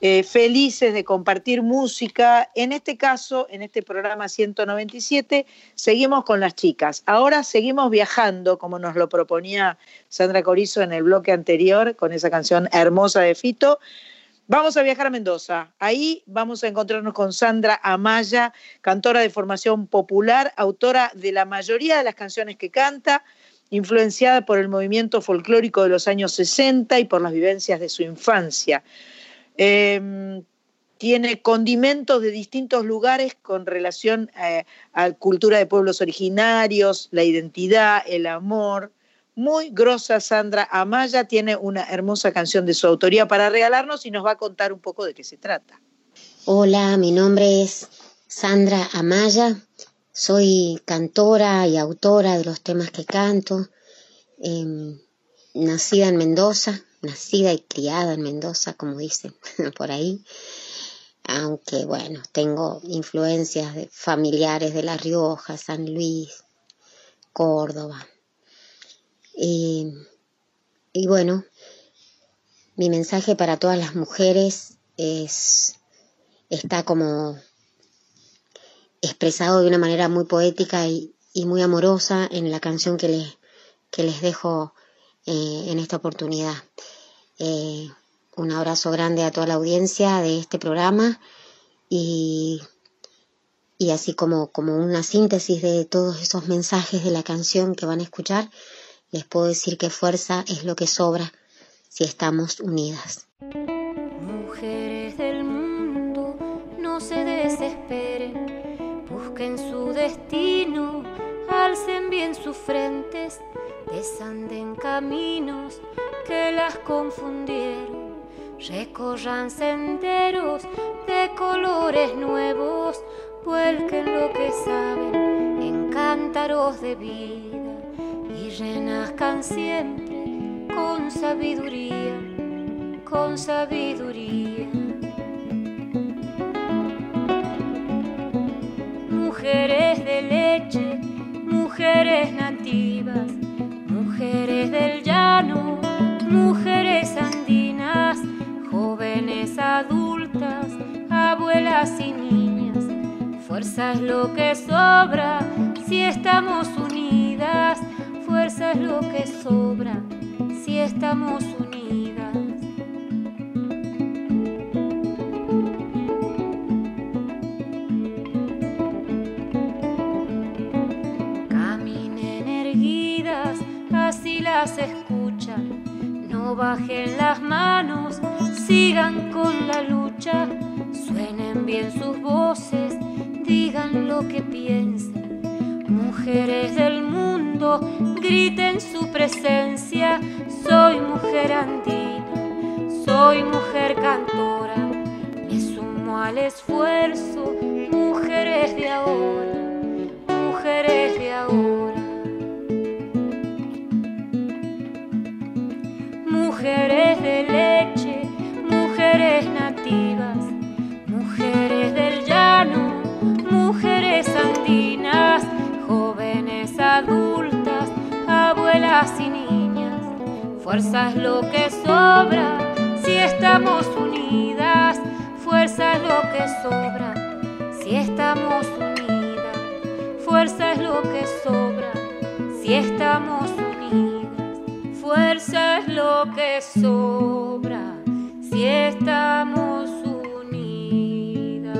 eh, felices de compartir música. En este caso, en este programa 197, seguimos con las chicas. Ahora seguimos viajando, como nos lo proponía Sandra Corizo en el bloque anterior, con esa canción hermosa de Fito. Vamos a viajar a Mendoza. Ahí vamos a encontrarnos con Sandra Amaya, cantora de formación popular, autora de la mayoría de las canciones que canta, influenciada por el movimiento folclórico de los años 60 y por las vivencias de su infancia. Eh, tiene condimentos de distintos lugares con relación eh, a cultura de pueblos originarios, la identidad, el amor. Muy grosa Sandra Amaya tiene una hermosa canción de su autoría para regalarnos y nos va a contar un poco de qué se trata. Hola, mi nombre es Sandra Amaya soy cantora y autora de los temas que canto, em, nacida en Mendoza, nacida y criada en Mendoza, como dicen por ahí, aunque bueno, tengo influencias de familiares de La Rioja, San Luis, Córdoba. Y, y bueno, mi mensaje para todas las mujeres es, está como expresado de una manera muy poética y, y muy amorosa en la canción que les, que les dejo eh, en esta oportunidad. Eh, un abrazo grande a toda la audiencia de este programa y, y así como, como una síntesis de todos esos mensajes de la canción que van a escuchar, les puedo decir que fuerza es lo que sobra si estamos unidas. Mujeres del mundo, no se desesperen, busquen su destino, alcen bien sus frentes, desanden caminos que las confundieron, recorran senderos de colores nuevos, vuelquen lo que saben en cántaros de vida renazcan siempre con sabiduría, con sabiduría. Mujeres de leche, mujeres nativas, mujeres del llano, mujeres andinas, jóvenes adultas, abuelas y niñas. Fuerza es lo que sobra si estamos unidas, fuerza es lo que sobra si estamos unidas. Caminen erguidas, así las escuchan. No bajen las manos, sigan con la lucha. Suenen bien sus voces, digan lo que piensen. Mujeres del mundo, griten su presencia. Soy mujer andina, soy mujer cantora. Me sumo al esfuerzo, mujeres de ahora, Fuerza es lo que sobra. Si estamos unidas, fuerza es lo que sobra. Si estamos unidas, fuerza es lo que sobra. Si estamos unidas, fuerza es lo que sobra. Si estamos unidas.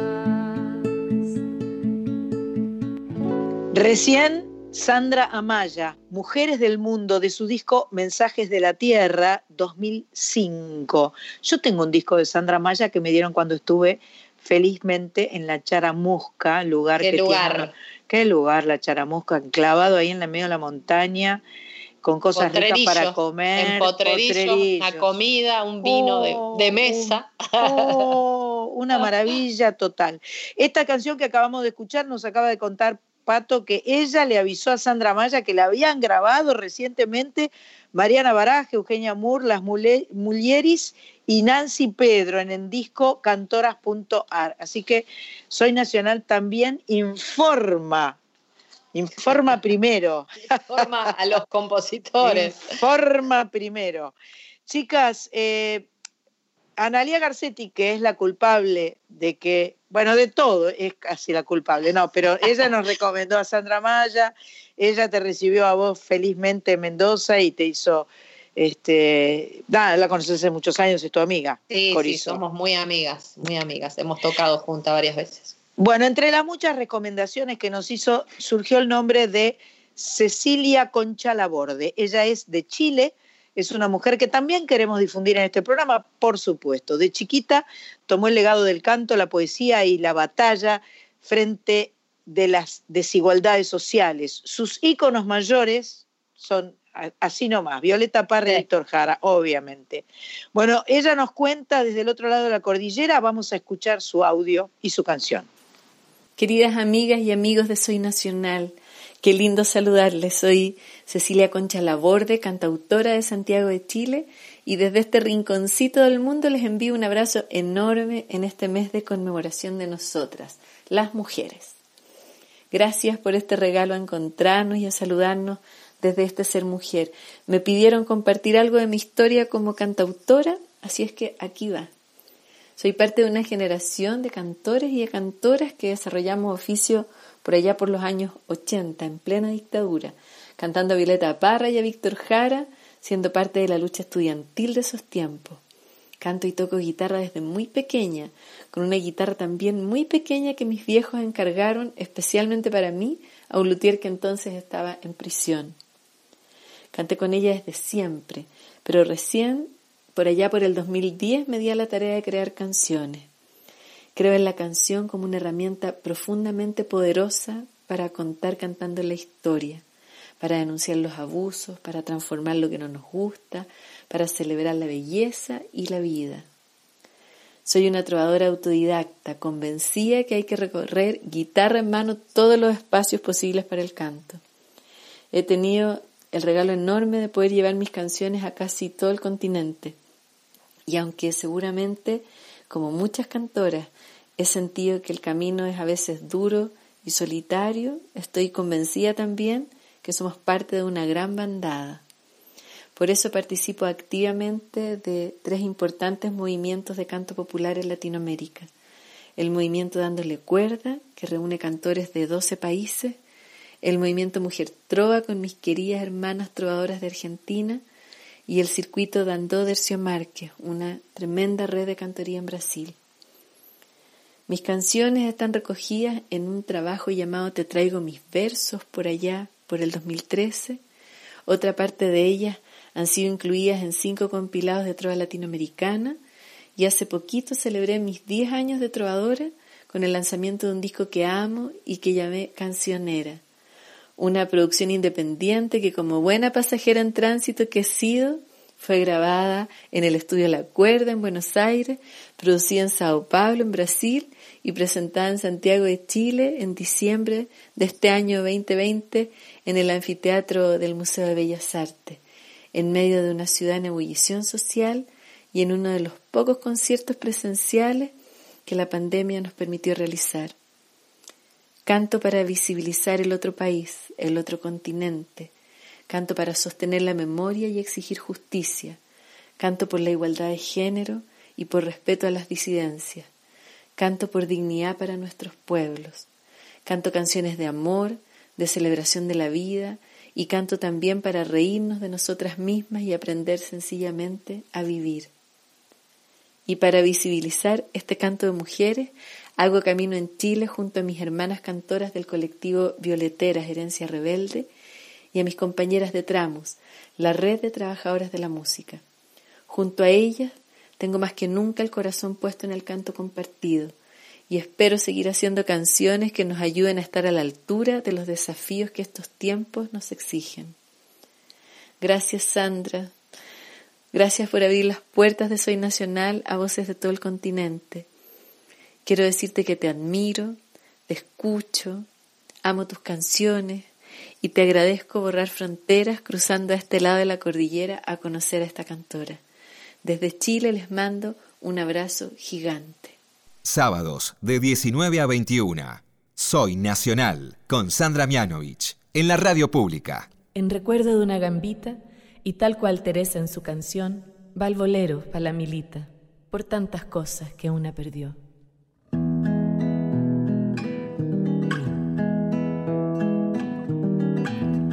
Recién Sandra Amaya, Mujeres del Mundo, de su disco Mensajes de la Tierra 2005. Yo tengo un disco de Sandra Amaya que me dieron cuando estuve felizmente en la Charamusca, lugar ¿Qué que lugar? tiene- qué lugar la Charamusca, enclavado ahí en la medio de la montaña, con cosas ricas para comer. En potrerillo, potrerillos. una comida, un vino de- de, mesa. Oh, una maravilla total. Esta canción que acabamos de escuchar nos acaba de contar Pato que ella le avisó a Sandra Maya que la habían grabado recientemente Mariana Baraje, Eugenia Moore, Las Mulieris y Nancy Pedro en el disco cantoras.ar. Así que Soy Nacional también informa, informa primero. Forma a los compositores. Informa primero. Chicas, eh, Analia Garcetti, que es la culpable de que, bueno, de todo, es casi la culpable, no, pero ella nos recomendó a Sandra Maya, ella te recibió a vos felizmente en Mendoza y te hizo, este, nada, la conoces hace muchos años, es tu amiga. Sí, sí, somos muy amigas, muy amigas. Hemos tocado juntas varias veces. Bueno, entre las muchas recomendaciones que nos hizo, surgió el nombre de Cecilia Concha Laborde. Ella es de Chile, es una mujer que también queremos difundir en este programa, por supuesto. De chiquita tomó el legado del canto, la poesía y la batalla frente de las desigualdades sociales. Sus íconos mayores son así nomás, Violeta Parra y Víctor Jara, obviamente. Bueno, ella nos cuenta desde el otro lado de la cordillera, vamos a escuchar su audio y su canción. Queridas amigas y amigos de Soy Nacional, qué lindo saludarles. Soy Cecilia Concha Laborde, cantautora de Santiago de Chile, y desde este rinconcito del mundo les envío un abrazo enorme en este mes de conmemoración de nosotras, las mujeres. Gracias por este regalo a encontrarnos y a saludarnos desde este ser mujer. Me pidieron compartir algo de mi historia como cantautora, así es que aquí va. Soy parte de una generación de cantores y de cantoras que desarrollamos oficio por allá por los años 80, en plena dictadura, cantando a Violeta Parra y a Víctor Jara, siendo parte de la lucha estudiantil de esos tiempos. Canto y toco guitarra desde muy pequeña, con una guitarra también muy pequeña que mis viejos encargaron especialmente para mí a un luthier que entonces estaba en prisión. Canté con ella desde siempre, pero recién, por allá por el 2010, me di a la tarea de crear canciones. Creo en la canción como una herramienta profundamente poderosa para contar cantando la historia, para denunciar los abusos, para transformar lo que no nos gusta, para celebrar la belleza y la vida. Soy una trovadora autodidacta, convencida que hay que recorrer guitarra en mano todos los espacios posibles para el canto. He tenido el regalo enorme de poder llevar mis canciones a casi todo el continente. Y aunque seguramente, como muchas cantoras, he sentido que el camino es a veces duro y solitario, estoy convencida también que somos parte de una gran bandada. Por eso participo activamente de tres importantes movimientos de canto popular en Latinoamérica. El movimiento Dándole Cuerda, que reúne cantores de 12 países, el movimiento Mujer Trova con mis queridas hermanas trovadoras de Argentina y el circuito Dandó Dercio Márquez, una tremenda red de cantoría en Brasil. Mis canciones están recogidas en un trabajo llamado Te traigo mis versos por allá, por el 2013. Otra parte de ellas han sido incluidas en cinco compilados de trova latinoamericana y hace poquito celebré mis 10 años de trovadora con el lanzamiento de un disco que amo y que llamé Cancionera, una producción independiente que como buena pasajera en tránsito que he sido, fue grabada en el estudio La Cuerda en Buenos Aires, producida en Sao Paulo en Brasil y presentada en Santiago de Chile en diciembre de este año 2020 en el anfiteatro del Museo de Bellas Artes en medio de una ciudad en ebullición social y en uno de los pocos conciertos presenciales que la pandemia nos permitió realizar. Canto para visibilizar el otro país, el otro continente. Canto para sostener la memoria y exigir justicia. Canto por la igualdad de género y por respeto a las disidencias. Canto por dignidad para nuestros pueblos. Canto canciones de amor, de celebración de la vida y canto también para reírnos de nosotras mismas y aprender sencillamente a vivir. Y para visibilizar este canto de mujeres, hago camino en Chile junto a mis hermanas cantoras del colectivo Violeteras Herencia Rebelde y a mis compañeras de Tramos, la red de trabajadoras de la música. Junto a ellas tengo más que nunca el corazón puesto en el canto compartido, y espero seguir haciendo canciones que nos ayuden a estar a la altura de los desafíos que estos tiempos nos exigen. Gracias Sandra, gracias por abrir las puertas de Soy Nacional a voces de todo el continente. Quiero decirte que te admiro, te escucho, amo tus canciones y te agradezco borrar fronteras cruzando a este lado de la cordillera a conocer a esta cantora. Desde Chile les mando un abrazo gigante. Sábados de 19 a 21. Soy Nacional con Sandra Mianovich en la radio pública. En recuerdo de una gambita y tal cual Teresa en su canción, va el bolero pa' la milita, por tantas cosas que una perdió.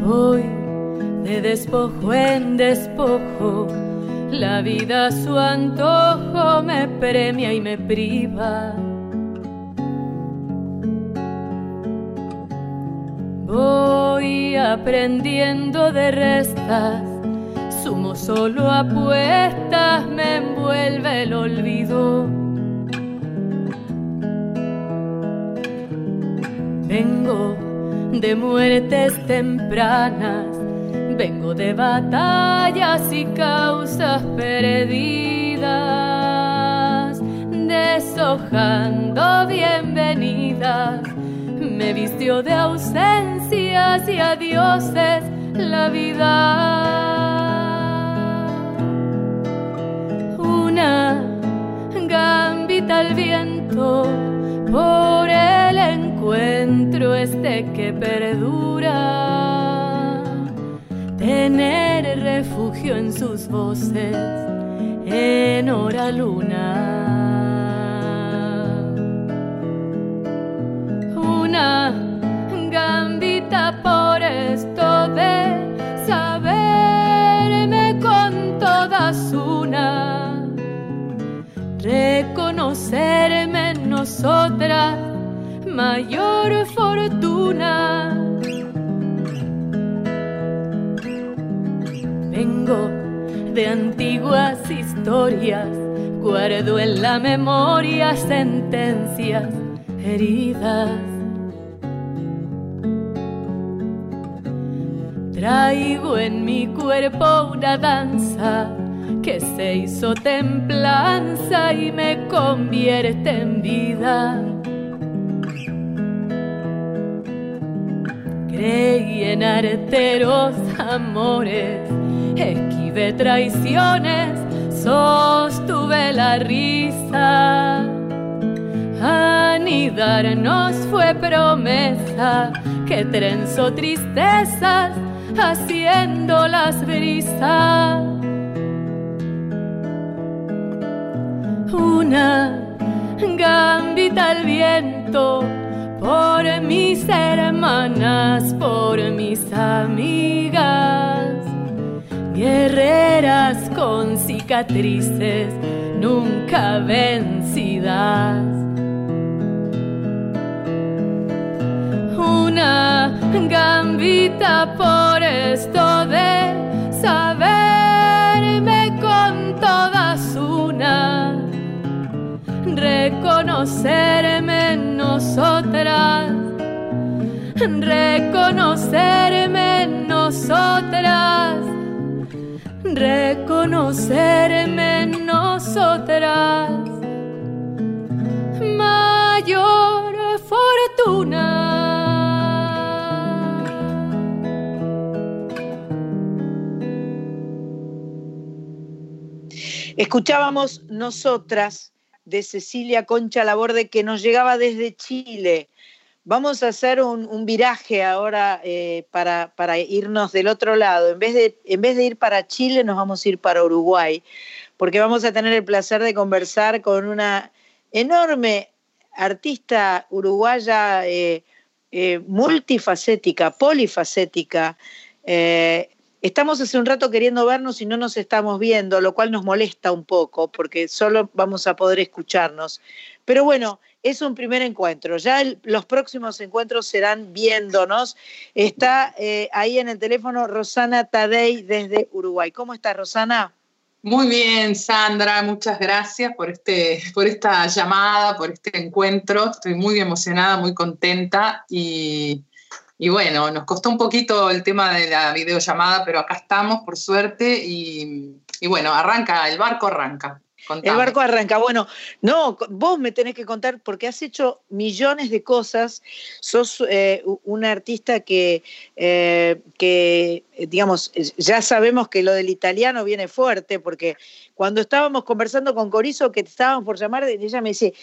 Voy de despojo en despojo la vida a su antojo me premia y me priva. Voy aprendiendo de restas, sumo solo apuestas, me envuelve el olvido. Vengo de muertes tempranas Vengo de batallas y causas perdidas, deshojando bienvenidas me vistió de ausencias y adioses la vida. Una gambita al viento por el encuentro este que perdura. Tener refugio en sus voces en hora luna. Una gambita por esto de saberme con todas una, reconocerme nosotras mayor fortuna. Vengo de antiguas historias, guardo en la memoria sentencias heridas. Traigo en mi cuerpo una danza que se hizo templanza y me convierte en vida. Creí en arteros amores, esquivé traiciones, sostuve la risa. Anidarnos fue promesa que trenzó tristezas haciendo las brisas. Una gambita al viento por mis hermanas, por mis amigas, guerreras con cicatrices nunca vencidas. Una gambita por esto de saberme reconocerme nosotras, reconocerme nosotras, reconocerme nosotras, mayor fortuna. Escuchábamos nosotras de Cecilia Concha Laborde que nos llegaba desde Chile. Vamos a hacer un, viraje ahora eh, para, para, irnos del otro lado. En vez, de, en vez de ir para Chile, nos vamos a ir para Uruguay, porque vamos a tener el placer de conversar con una enorme artista uruguaya eh, eh, multifacética, polifacética. Estamos hace un rato queriendo vernos y no nos estamos viendo, lo cual nos molesta un poco porque solo vamos a poder escucharnos. Pero bueno, es un primer encuentro. Ya los próximos encuentros serán viéndonos. Está eh, ahí en el teléfono Rosana Tadei desde Uruguay. ¿Cómo está Rosana? Muy bien, Sandra, muchas gracias por, este, por esta llamada, por este encuentro. Estoy muy emocionada, muy contenta y y bueno, nos costó un poquito el tema de la videollamada, pero acá estamos, por suerte, y, y bueno, arranca, el barco arranca. El barco arranca. Bueno, no, vos me tenés que contar porque has hecho millones de cosas. Sos eh, una artista que, eh, que, digamos, ya sabemos que lo del italiano viene fuerte porque cuando estábamos conversando con Corizo, que te estábamos por llamar, ella me dice,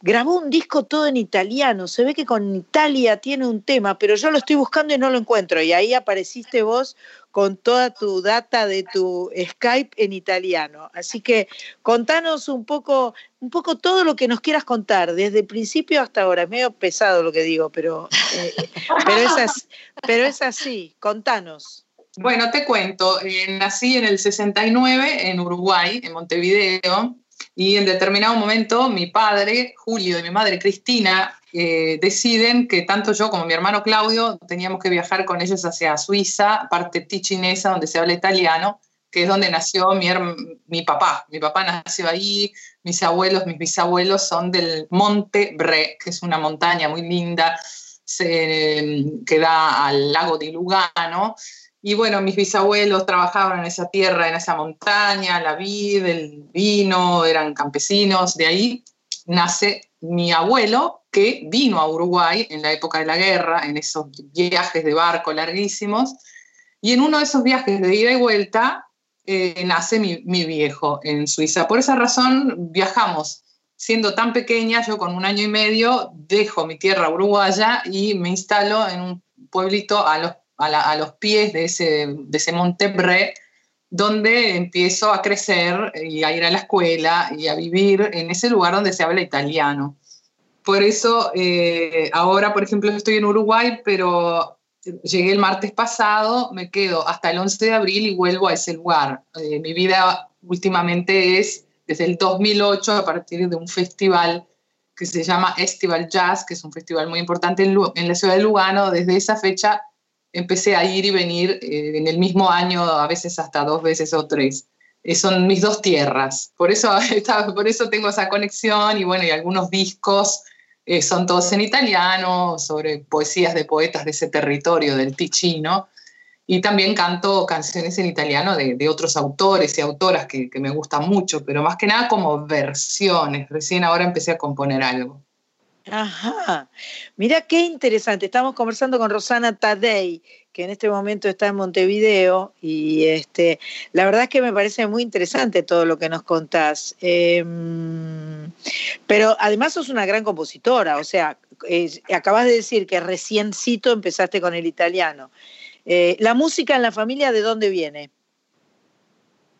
grabó un disco todo en italiano, se ve que con Italia tiene un tema, pero yo lo estoy buscando y no lo encuentro. Y ahí apareciste vos con toda tu data de tu Skype en italiano. Así que contanos un poco, un poco todo lo que nos quieras contar, desde el principio hasta ahora. Es medio pesado lo que digo, pero, eh, pero es así. Contanos. Bueno, te cuento, eh, nací en el 69 en Uruguay, en Montevideo, y en determinado momento mi padre, Julio, y mi madre, Cristina, eh, deciden que tanto yo como mi hermano Claudio teníamos que viajar con ellos hacia Suiza, parte tichinesa, donde se habla italiano, que es donde nació mi, mi papá. Mi papá nació ahí, mis abuelos, mis bisabuelos son del Monte Bre, que es una montaña muy linda se, que da al lago de Lugano. Y bueno, mis bisabuelos trabajaban en esa tierra, en esa montaña, la vid, el vino, eran campesinos de ahí. nace mi abuelo, que vino a Uruguay en la época de la guerra, en esos viajes de barco larguísimos, y en uno de esos viajes de ida y vuelta eh, nace mi, mi viejo en Suiza. Por esa razón viajamos siendo tan pequeña, yo con un año y medio dejo mi tierra uruguaya y me instalo en un pueblito a los, a la- a los pies de ese, de ese Monte Bre, donde empiezo a crecer y a ir a la escuela y a vivir en ese lugar donde se habla italiano. Por eso eh, ahora, por ejemplo, estoy en Uruguay, pero llegué el martes pasado, me quedo hasta el 11 de abril y vuelvo a ese lugar. Eh, mi vida últimamente es desde el 2008 a partir de un festival que se llama Estival Jazz, que es un festival muy importante en, en la ciudad de Lugano. Desde esa fecha empecé a ir y venir eh, en el mismo año, a veces hasta dos veces o tres. Eh, son mis dos tierras. Por eso, está- por eso tengo esa conexión y bueno, y algunos discos eh, son todos en italiano, sobre poesías de poetas de ese territorio, del Ticino. Y también canto canciones en italiano de, de otros autores y autoras que, que me gustan mucho, pero más que nada como versiones. Recién ahora empecé a componer algo. Ajá, mira qué interesante. Estamos conversando con Rosana Tadei, que en este momento está en Montevideo, y este, la verdad es que me parece muy interesante todo lo que nos contás. Em, pero además sos una gran compositora, o sea, acabas de decir que reciencito empezaste con el italiano. Eh, ¿La música en la familia de dónde viene?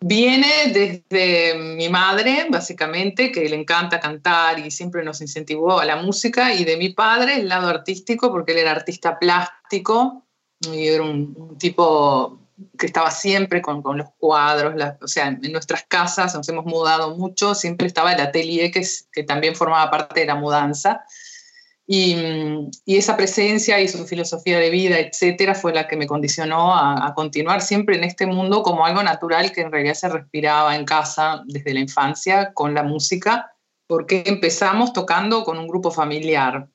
Viene desde mi madre, básicamente, que le encanta cantar y siempre nos incentivó a la música, y de mi padre, el lado artístico, porque él era artista plástico y era un, un tipo que estaba siempre con, con los cuadros, o sea, en nuestras casas nos hemos mudado mucho, siempre estaba el atelier que, que también formaba parte de la mudanza. Y, y esa presencia y su filosofía de vida, etcétera, fue la que me condicionó a, a continuar siempre en este mundo como algo natural que en realidad se respiraba en casa desde la infancia con la música, porque empezamos tocando con un grupo familiar.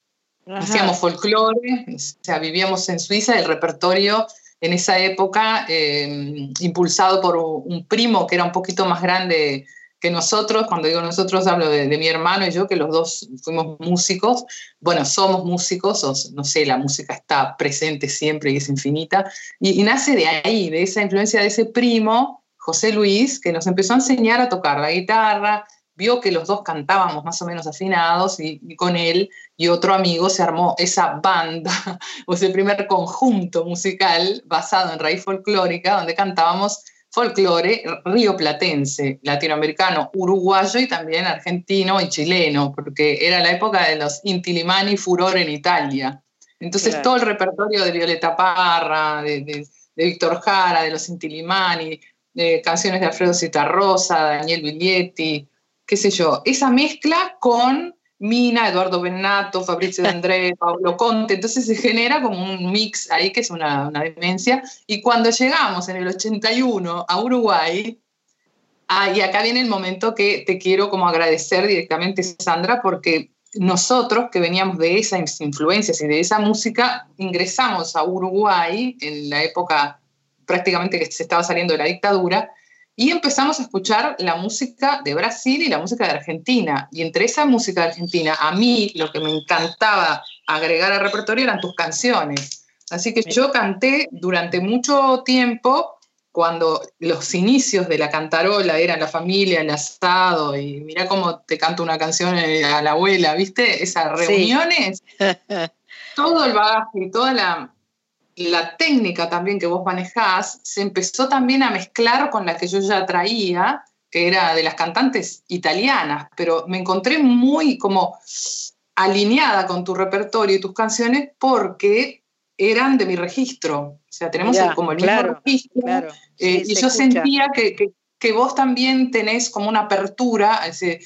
Hacíamos folclore, o sea, vivíamos en Suiza, el repertorio en esa época, eh, impulsado por un primo que era un poquito más grande que nosotros, cuando digo nosotros hablo de, mi hermano y yo, que los dos fuimos músicos, bueno, somos músicos, o no sé, la música está presente siempre y es infinita, y, y nace de ahí, de esa influencia de ese primo, José Luis, que nos empezó a enseñar a tocar la guitarra, vio que los dos cantábamos más o menos afinados y, y con él y otro amigo se armó esa banda, o ese primer conjunto musical basado en raíz folclórica, donde cantábamos folclore río platense, latinoamericano, uruguayo y también argentino y chileno, porque era la época de los Intilimani furor en Italia. Entonces Claro. todo el repertorio de Violeta Parra, de, de- de Víctor Jara, de los Intilimani, de canciones de Alfredo Citarrosa, Daniel Biglietti, qué sé yo, esa mezcla con Mina, Eduardo Bennato, Fabrizio André, Pablo Conte, entonces se genera como un mix ahí que es una, una demencia. Y cuando llegamos en el 81 a Uruguay, ah, y acá viene el momento que te quiero como agradecer directamente, Sandra, porque nosotros que veníamos de esas influencias y de esa música, ingresamos a Uruguay en la época prácticamente que se estaba saliendo de la dictadura, y empezamos a escuchar la música de Brasil y la música de Argentina. Y entre esa música de Argentina, a mí lo que me encantaba agregar al repertorio eran tus canciones. Así que yo canté durante mucho tiempo, cuando los inicios de la cantarola eran la familia, el asado, y mira cómo te canto una canción a la abuela, ¿viste? Esas Sí. reuniones, todo el bagaje y toda la, la técnica también que vos manejás se empezó también a mezclar con la que yo ya traía, que era de las cantantes italianas, pero me encontré muy como alineada con tu repertorio y tus canciones porque eran de mi registro. O sea, tenemos Mirá, el- como el claro, mismo registro. claro. eh, y se yo escucha. sentía que, que- que vos también tenés como una apertura, ese,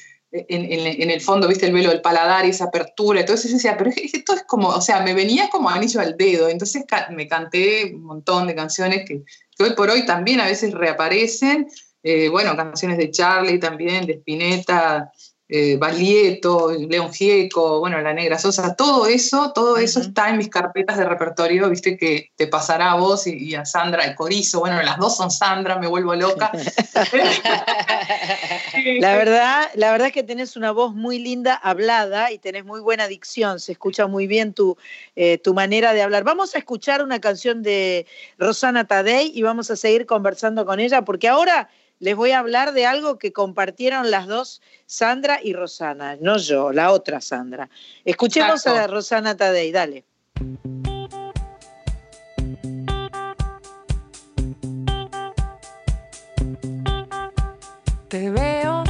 en, el fondo, viste el velo del paladar y esa apertura. Entonces yo decía, pero esto es como, o sea, me venía como anillo al dedo. Entonces me canté un montón de canciones que, que hoy por hoy también a veces reaparecen. Eh, bueno, canciones de Charlie también, de Spinetta, eh, Baglietto, León Gieco, bueno, La Negra Sosa, todo eso, todo eso está en mis carpetas de repertorio, viste que te pasará a vos y, y a Sandra, y Corizo, bueno, las dos son Sandra, me vuelvo loca. La verdad, la verdad es que tenés una voz muy linda hablada y tenés muy buena dicción, se escucha muy bien tu, eh, tu manera de hablar. Vamos a escuchar una canción de Rosana Tadei y vamos a seguir conversando con ella porque ahora les voy a hablar de algo que compartieron las dos, Sandra y Rosana, no yo, la otra Sandra. Escuchemos a Rosana Tadei, dale. Te veo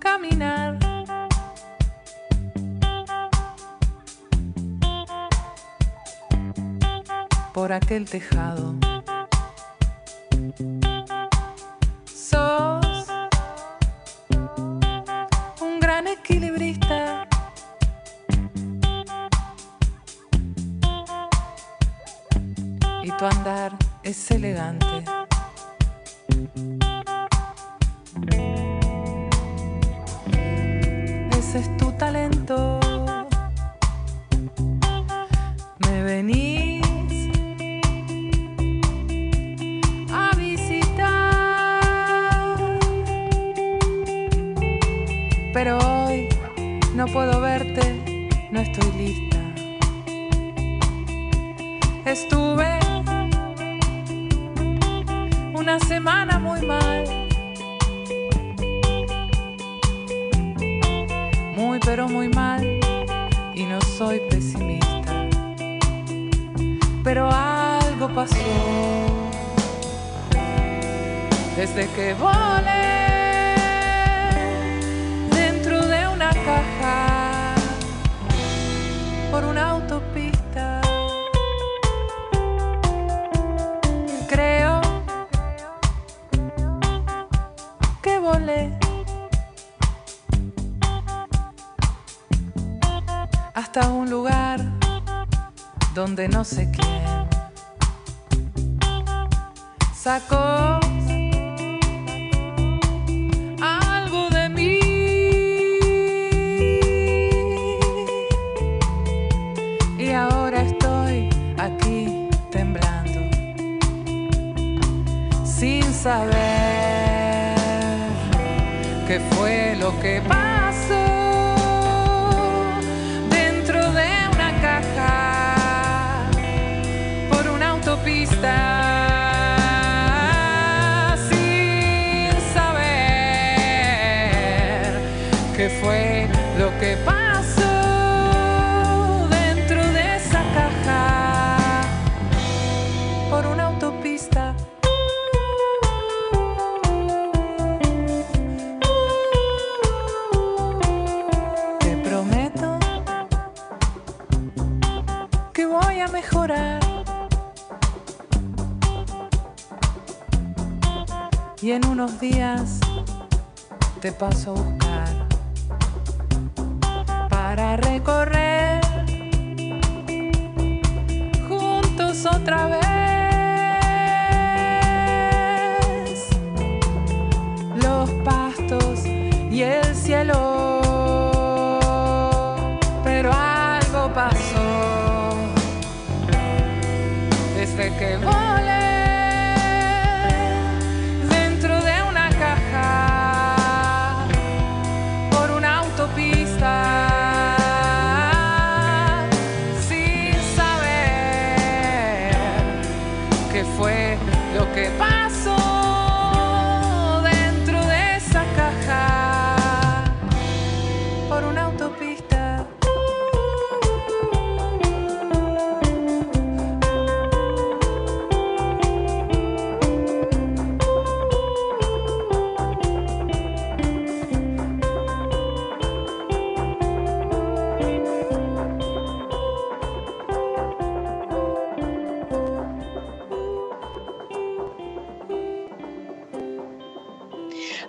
caminar. Por aquel tejado. Sé quién paso a buscar para recorrer juntos otra vez los pastos y el cielo.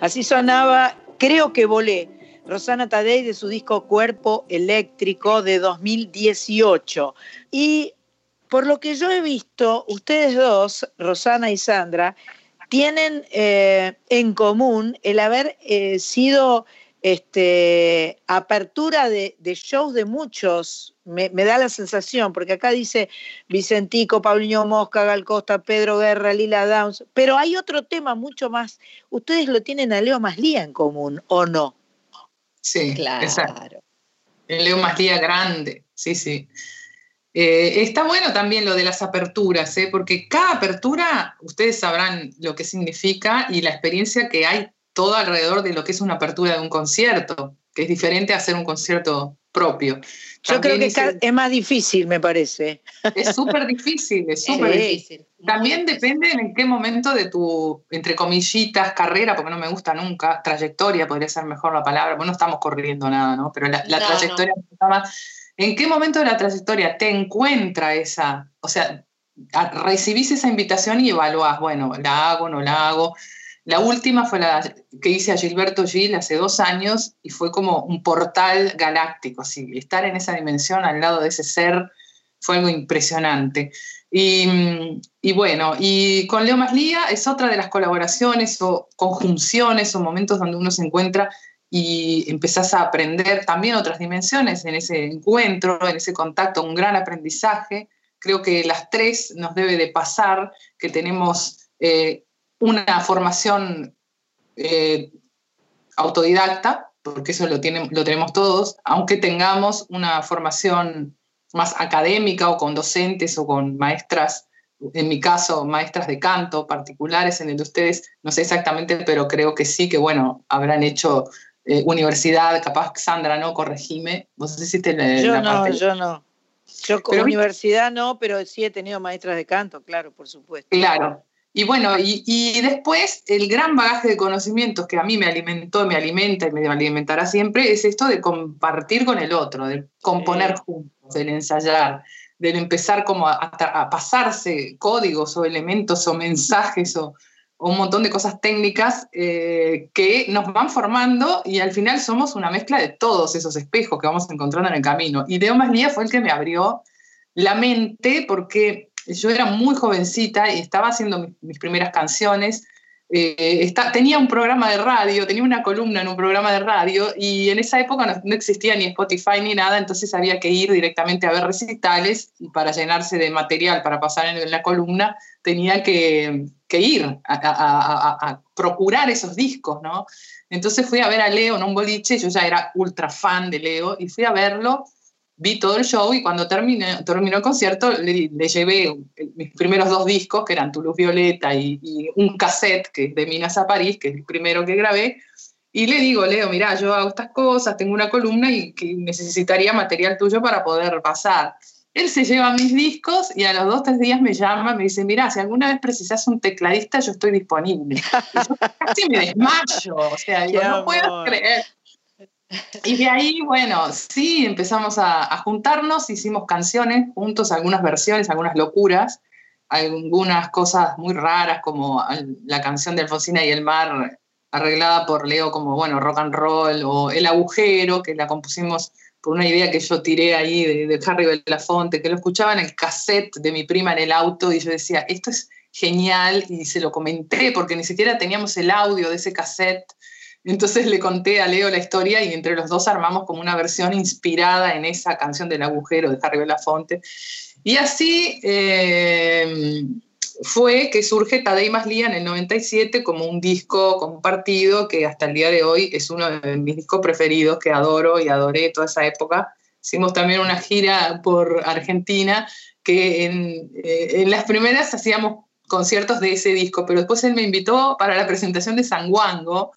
Así sonaba, creo que volé, Rosana Tadei de su disco Cuerpo Eléctrico de 2018. Y por lo que yo he visto, ustedes dos, Rosana y Sandra, tienen eh, en común el haber eh, sido este, apertura de, de shows de muchos, me, me da la sensación, porque acá dice Vicentico, Paulinho Mosca, Gal Costa, Pedro Guerra, Lila Downs, pero hay otro tema mucho más, ustedes lo tienen a Leo Maslía en común, ¿o no? Sí, Claro. exacto. El Leo Maslía grande, sí, sí. Eh, está bueno también lo de las aperturas, ¿eh? porque cada apertura, ustedes sabrán lo que significa y la experiencia que hay todo alrededor de lo que es una apertura de un concierto, que es diferente a hacer un concierto propio. Yo También creo que es más difícil, me parece. es súper difícil, es súper Sí. difícil. También depende en qué momento de tu, entre comillitas, carrera, porque no me gusta nunca, trayectoria podría ser mejor la palabra, porque no estamos corriendo nada, ¿no? Pero la, la No, trayectoria más. ¿En qué momento de la trayectoria te encuentra esa, o sea, recibís esa invitación y evaluás, bueno, la hago, no la hago? La última fue la que hice a Gilberto Gil hace dos años y fue como un portal galáctico, así, estar en esa dimensión al lado de ese ser fue algo impresionante. Y, bueno, y con Leo Maslía es otra de las colaboraciones o conjunciones o momentos donde uno se encuentra y empezás a aprender también otras dimensiones en ese encuentro, en ese contacto, un gran aprendizaje. Creo que las tres nos debe de pasar, que tenemos eh, una formación eh, autodidacta, porque eso lo, tiene- lo tenemos todos, aunque tengamos una formación más académica o con docentes o con maestras, en mi caso, maestras de canto particulares, en el de ustedes, no sé exactamente, pero creo que sí, que bueno, habrán hecho eh, universidad, capaz Sandra, ¿no? Corregime, vos hiciste la, Yo la no, parte- yo no. Yo Pero- universidad no, pero sí he tenido maestras de canto, claro, por supuesto. Claro. Y bueno, y, y después el gran bagaje de conocimientos que a mí me alimentó, me alimenta y me alimentará siempre, es esto de compartir con el otro, de componer juntos, del ensayar, del empezar como a, a- a pasarse códigos o elementos o mensajes o, o un montón de cosas técnicas eh, que nos van formando y al final somos una mezcla de todos esos espejos que vamos encontrando en el camino. Y Leo Maslía fue el que me abrió la mente porque yo era muy jovencita y estaba haciendo mis, primeras canciones. eh, tenía un programa de radio, tenía una columna en un programa de radio y en esa época no, existía ni Spotify ni nada, entonces había que ir directamente a ver recitales y para llenarse de material para pasar en, la columna tenía que, ir a- a procurar esos discos, ¿no? Entonces fui a ver a Leo en un boliche, yo ya era ultra fan de Leo y fui a verlo vi todo el show y cuando terminé, terminó el concierto le, le llevé mis primeros dos discos, que eran Tu Luz Violeta y, y un cassette que es de Minas a París, que es el primero que grabé, y le digo, Leo, mira, yo hago estas cosas, tengo una columna y que necesitaría material tuyo para poder pasar. Él se lleva mis discos y a los dos, tres días me llama, me dice, mira, si alguna vez precisas un tecladista, yo estoy disponible. Y yo casi me desmayo, o sea, digo, no puedo creer. Y de ahí, bueno, sí, empezamos a, juntarnos, hicimos canciones juntos, algunas versiones, algunas locuras, algunas cosas muy raras, como la canción de Alfonsina y el mar, arreglada por Leo como, bueno, rock and roll, o El agujero, que la compusimos por una idea que yo tiré ahí de, de Harry Belafonte, que lo escuchaba en el cassette de mi prima en el auto, y yo decía, esto es genial, y se lo comenté, porque ni siquiera teníamos el audio de ese cassette, entonces le conté a Leo la historia y entre los dos armamos como una versión inspirada en esa canción del agujero de Harry Belafonte. Y así eh, fue que surge Tadei Maslía en el 97 como un disco compartido que hasta el día de hoy es uno de mis discos preferidos que adoro y adoré toda esa época. Hicimos también una gira por Argentina que en, eh, en las primeras hacíamos conciertos de ese disco, pero después él me invitó para la presentación de San Wango,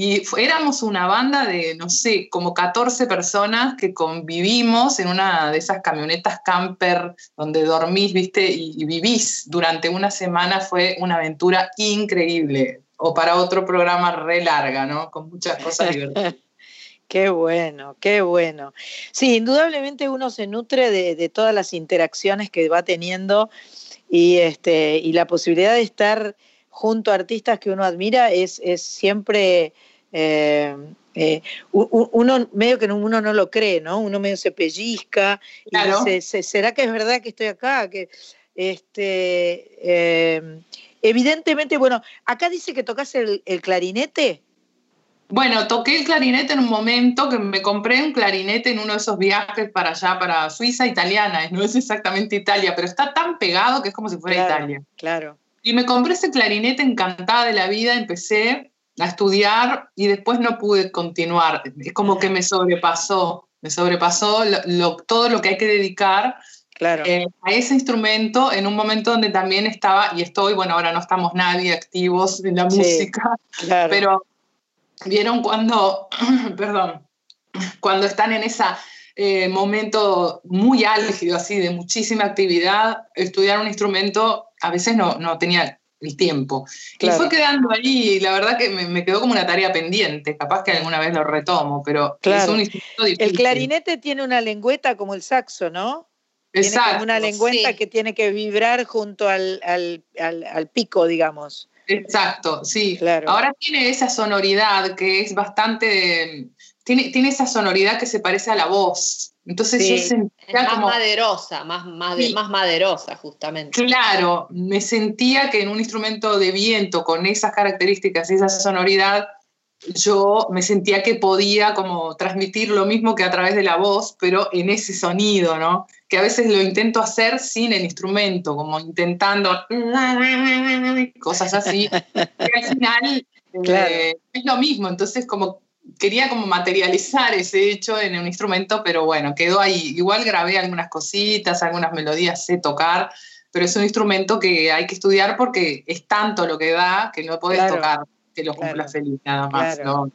y éramos una banda de, no sé, como 14 personas que convivimos en una de esas camionetas camper donde dormís, viste, y, y vivís durante una semana. Fue una aventura increíble. O para otro programa re larga, ¿no? Con muchas cosas divertidas. Qué bueno, qué bueno. Sí, indudablemente uno se nutre de, de todas las interacciones que va teniendo y, este, y la posibilidad de estar junto a artistas que uno admira es, es siempre, eh, eh, uno medio que no- uno no lo cree, ¿no? Uno medio se pellizca y Claro. dice, "Se- ¿será que es verdad que estoy acá? Que, este, eh, evidentemente, bueno, acá dice que tocas el, el clarinete. Bueno, toqué el clarinete en un momento que me compré un clarinete en uno de esos viajes para allá, para Suiza italiana. No es exactamente Italia, pero está tan pegado que es como si fuera Claro, Italia. Claro. Y me compré ese clarinete encantada de la vida, empecé a estudiar y después no pude continuar. Es como que me sobrepasó, me sobrepasó lo- lo- todo lo que hay que dedicar Claro. eh, a ese instrumento en un momento donde también estaba, y estoy, bueno, ahora no estamos nadie activos en la Sí, música, claro. pero vieron cuando, perdón, cuando están en ese momento muy álgido, así, de muchísima actividad, estudiar un instrumento a veces no, no tenía el tiempo. Claro. Y fue quedando ahí, y la verdad que me, me quedó como una tarea pendiente, capaz que alguna vez lo retomo, pero es Claro. un instrumento El difícil. clarinete tiene una lengüeta como el saxo, ¿no? Tiene como Exacto, una lengüeta sí. que tiene que vibrar junto al, al- al- al pico, digamos. Exacto, sí. Claro. Ahora tiene esa sonoridad que es bastante. Tiene, tiene esa sonoridad que se parece a la voz. Entonces Sí, yo sentía más como. maderosa, más, más, Sí. más maderosa, justamente. Claro, me sentía que en un instrumento de viento con esas características y esa sonoridad, yo me sentía que podía como transmitir lo mismo que a través de la voz, pero en ese sonido, ¿no? Que a veces lo intento hacer sin el instrumento, como intentando cosas así, que al final eh, es lo mismo, entonces como quería como materializar ese hecho en un instrumento, pero bueno, quedó ahí. Igual grabé algunas cositas, algunas melodías sé tocar, pero es un instrumento que hay que estudiar porque es tanto lo que da que no podés Claro. tocar que lo cumpla feliz nada más. Claro. ¿no?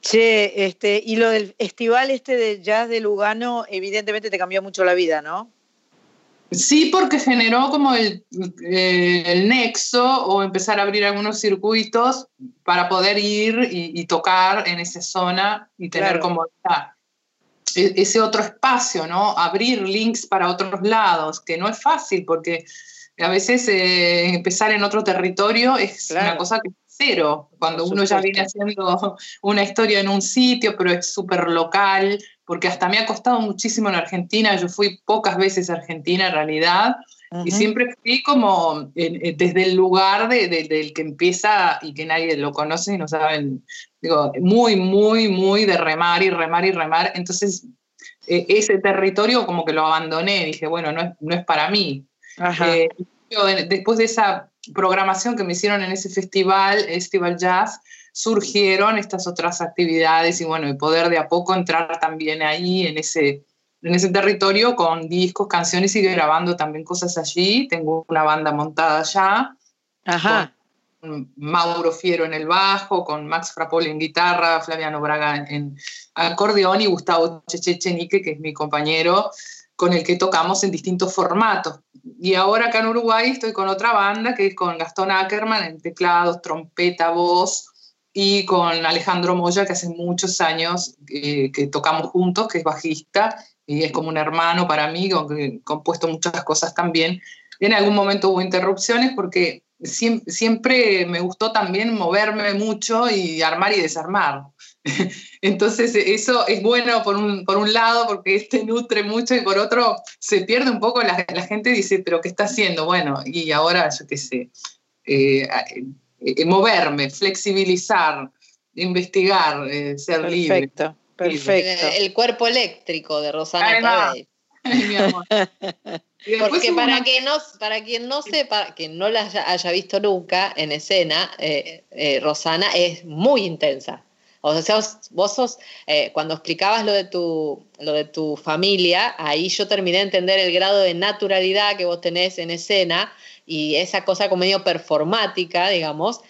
Che, este, y lo del festival este de jazz de Lugano, evidentemente te cambió mucho la vida, ¿no? Sí, porque generó como el, eh, el nexo o empezar a abrir algunos circuitos para poder ir y, y tocar en esa zona y tener Claro. como e- ese otro espacio, ¿no? Abrir links para otros lados, que no es fácil porque a veces eh, empezar en otro territorio es una cosa que es cero, cuando uno ya viene haciendo una historia en un sitio, pero es súper local, porque hasta me ha costado muchísimo en Argentina, yo fui pocas veces a Argentina en realidad, y Ujú. siempre fui como en- desde el lugar de- de- del que empieza y que nadie lo conoce y no saben, digo, muy, muy, muy de remar y remar y remar, entonces eh, ese territorio como que lo abandoné, dije, bueno, no es, no es para mí. Ajá. Eh, yo, después de esa programación que me hicieron en ese festival, Festival Jazz, surgieron estas otras actividades y bueno, y poder de a poco entrar también ahí en ese, en ese territorio con discos, canciones y grabando también cosas allí. Tengo una banda montada allá. Ajá. Con Mauro Fiero en el bajo, con Max Frapoli en guitarra, Flaviano Braga en, acordeón y Gustavo Chechenique, que es mi compañero, con el que tocamos en distintos formatos. Y ahora acá en Uruguay estoy con otra banda que es con Gastón Ackerman en teclados, trompeta, voz y con Alejandro Moya que hace muchos años eh, que tocamos juntos, que es bajista y es como un hermano para mí, con que compuesto muchas cosas también. En algún momento hubo interrupciones porque siem- siempre me gustó también moverme mucho y armar y desarmar. Entonces eso es bueno por un, por un lado porque te nutre mucho y por otro se pierde un poco, la, la gente dice, pero ¿qué está haciendo? Bueno, y ahora yo qué sé, eh, eh, moverme, flexibilizar, investigar, eh, ser libre. Perfecto, perfecto. El, el cuerpo eléctrico de Rosana va. Tabey. Ay, mi amor. Porque para, una- que no, para quien no sepa, quien no la haya, haya visto nunca en escena, eh, eh, Rosana es muy intensa. O sea, vos, vos sos, eh, cuando explicabas lo de, tu, lo de tu familia, ahí yo terminé de entender el grado de naturalidad que vos tenés en escena y esa cosa como medio performática, digamos,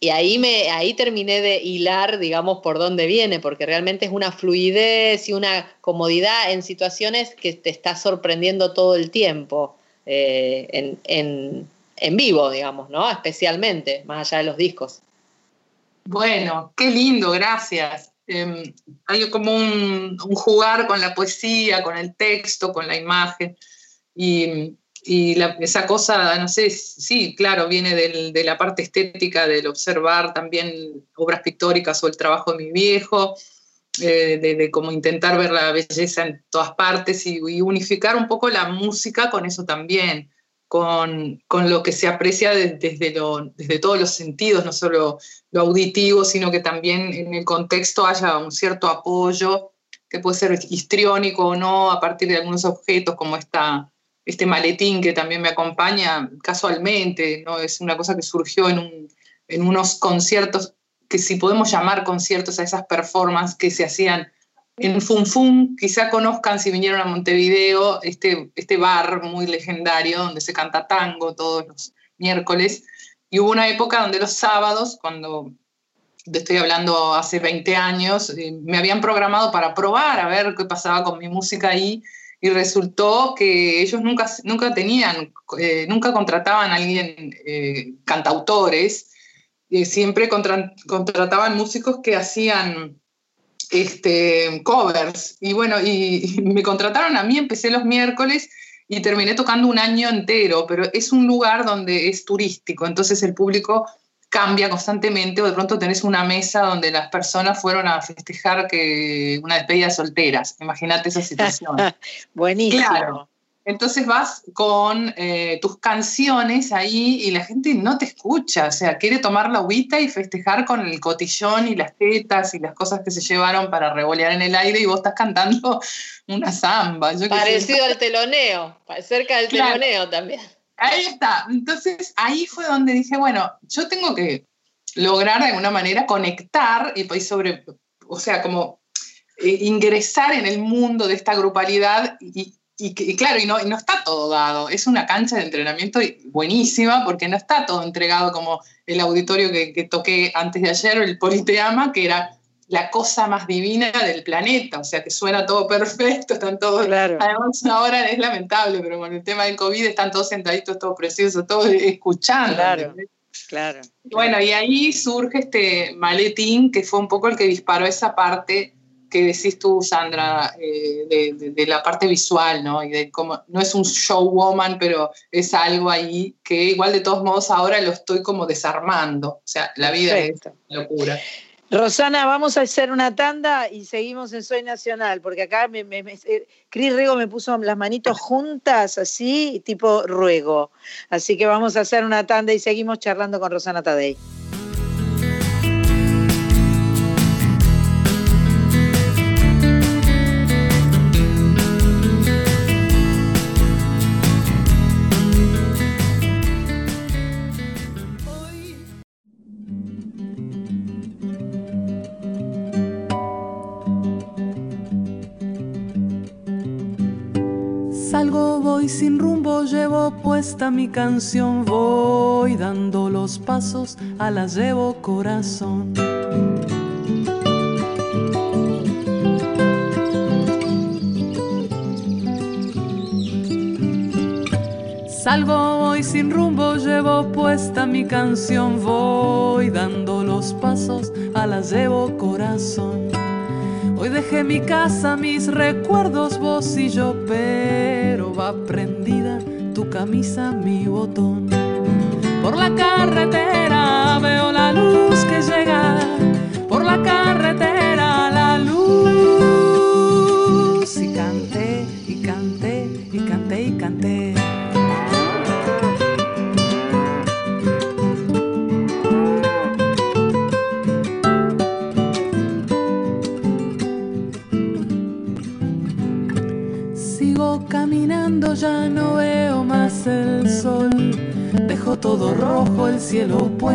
y ahí, me, ahí terminé de hilar, digamos, por dónde viene, porque realmente es una fluidez y una comodidad en situaciones que te está sorprendiendo todo el tiempo, eh, en, en- en vivo, digamos, ¿no? Especialmente, más allá de los discos. Bueno, qué lindo, gracias. Eh, hay como un, un jugar con la poesía, con el texto, con la imagen. Y, y esa cosa, no sé, sí, claro, viene de la parte estética, del observar también obras pictóricas o el trabajo de mi viejo, eh, de, de como intentar ver la belleza en todas partes y, unificar un poco la música con eso también. con, con lo que se aprecia de- desde, desde todos los sentidos, no solo lo auditivo, sino que también en el contexto haya un cierto apoyo que puede ser histriónico o no a partir de algunos objetos como esta, este maletín que también me acompaña casualmente, ¿no? es una cosa que surgió en, un- en unos conciertos, que si podemos llamar conciertos a esas performances que se hacían en Fun Fun, quizá conozcan si vinieron a Montevideo, este, este bar muy legendario donde se canta tango todos los miércoles. Y hubo una época donde los sábados, cuando te estoy hablando hace 20 años, eh, me habían programado para probar a ver qué pasaba con mi música ahí y resultó que ellos nunca, nunca tenían, eh, nunca contrataban a alguien, eh, cantautores, eh, siempre contra- contrataban músicos que hacían este, covers. Y bueno, y, y me contrataron a mí, empecé los miércoles y terminé tocando un año entero, pero es un lugar donde es turístico, entonces el público cambia constantemente o de pronto tenés una mesa donde las personas fueron a festejar que una despedida de solteras. Imagínate esa situación. Buenísimo. Claro. Entonces vas con eh, tus canciones ahí y la gente no te escucha, o sea, quiere tomar la agüita y festejar con el cotillón y las tetas y las cosas que se llevaron para revolear en el aire y vos estás cantando una samba. yo. Parecido al teloneo, cerca del Claro. teloneo también. Ahí está. Entonces ahí fue donde dije, bueno, yo tengo que lograr de alguna manera conectar y pues sobre, o sea, como eh, ingresar en el mundo de esta grupalidad y, claro, y no, no está todo dado. Es una cancha de entrenamiento buenísima porque no está todo entregado como el auditorio que toqué antes de ayer, el Politeama, que era la cosa más divina del planeta, o sea que suena todo perfecto, están todos, además ahora es lamentable, pero con el tema del COVID están todos sentaditos, todos preciosos, todos escuchando. Claro, claro. Bueno, y ahí surge este maletín que fue un poco el que disparó esa parte que decís tú, Sandra, eh, de, de- de la parte visual, ¿no? Y de cómo, no es un showwoman, pero es algo ahí que igual de todos modos ahora lo estoy como desarmando. O sea, la vida Perfecto. es locura. Rosana, vamos a hacer una tanda y seguimos en Soy Nacional, porque acá me, me- eh, Cris Rego me puso las manitos juntas, así, tipo ruego. Así que vamos a hacer una tanda y seguimos charlando con Rosana Tadei. Salgo, voy sin rumbo, llevo puesta mi canción, voy dando los pasos, a la llevo corazón. Salgo, voy sin rumbo, llevo puesta mi canción, voy dando los pasos, a la llevo corazón. Hoy dejé mi casa, mis recuerdos, vos y yo, pero camisa, mi botón. Por la carretera veo la luz que llega, por la carretera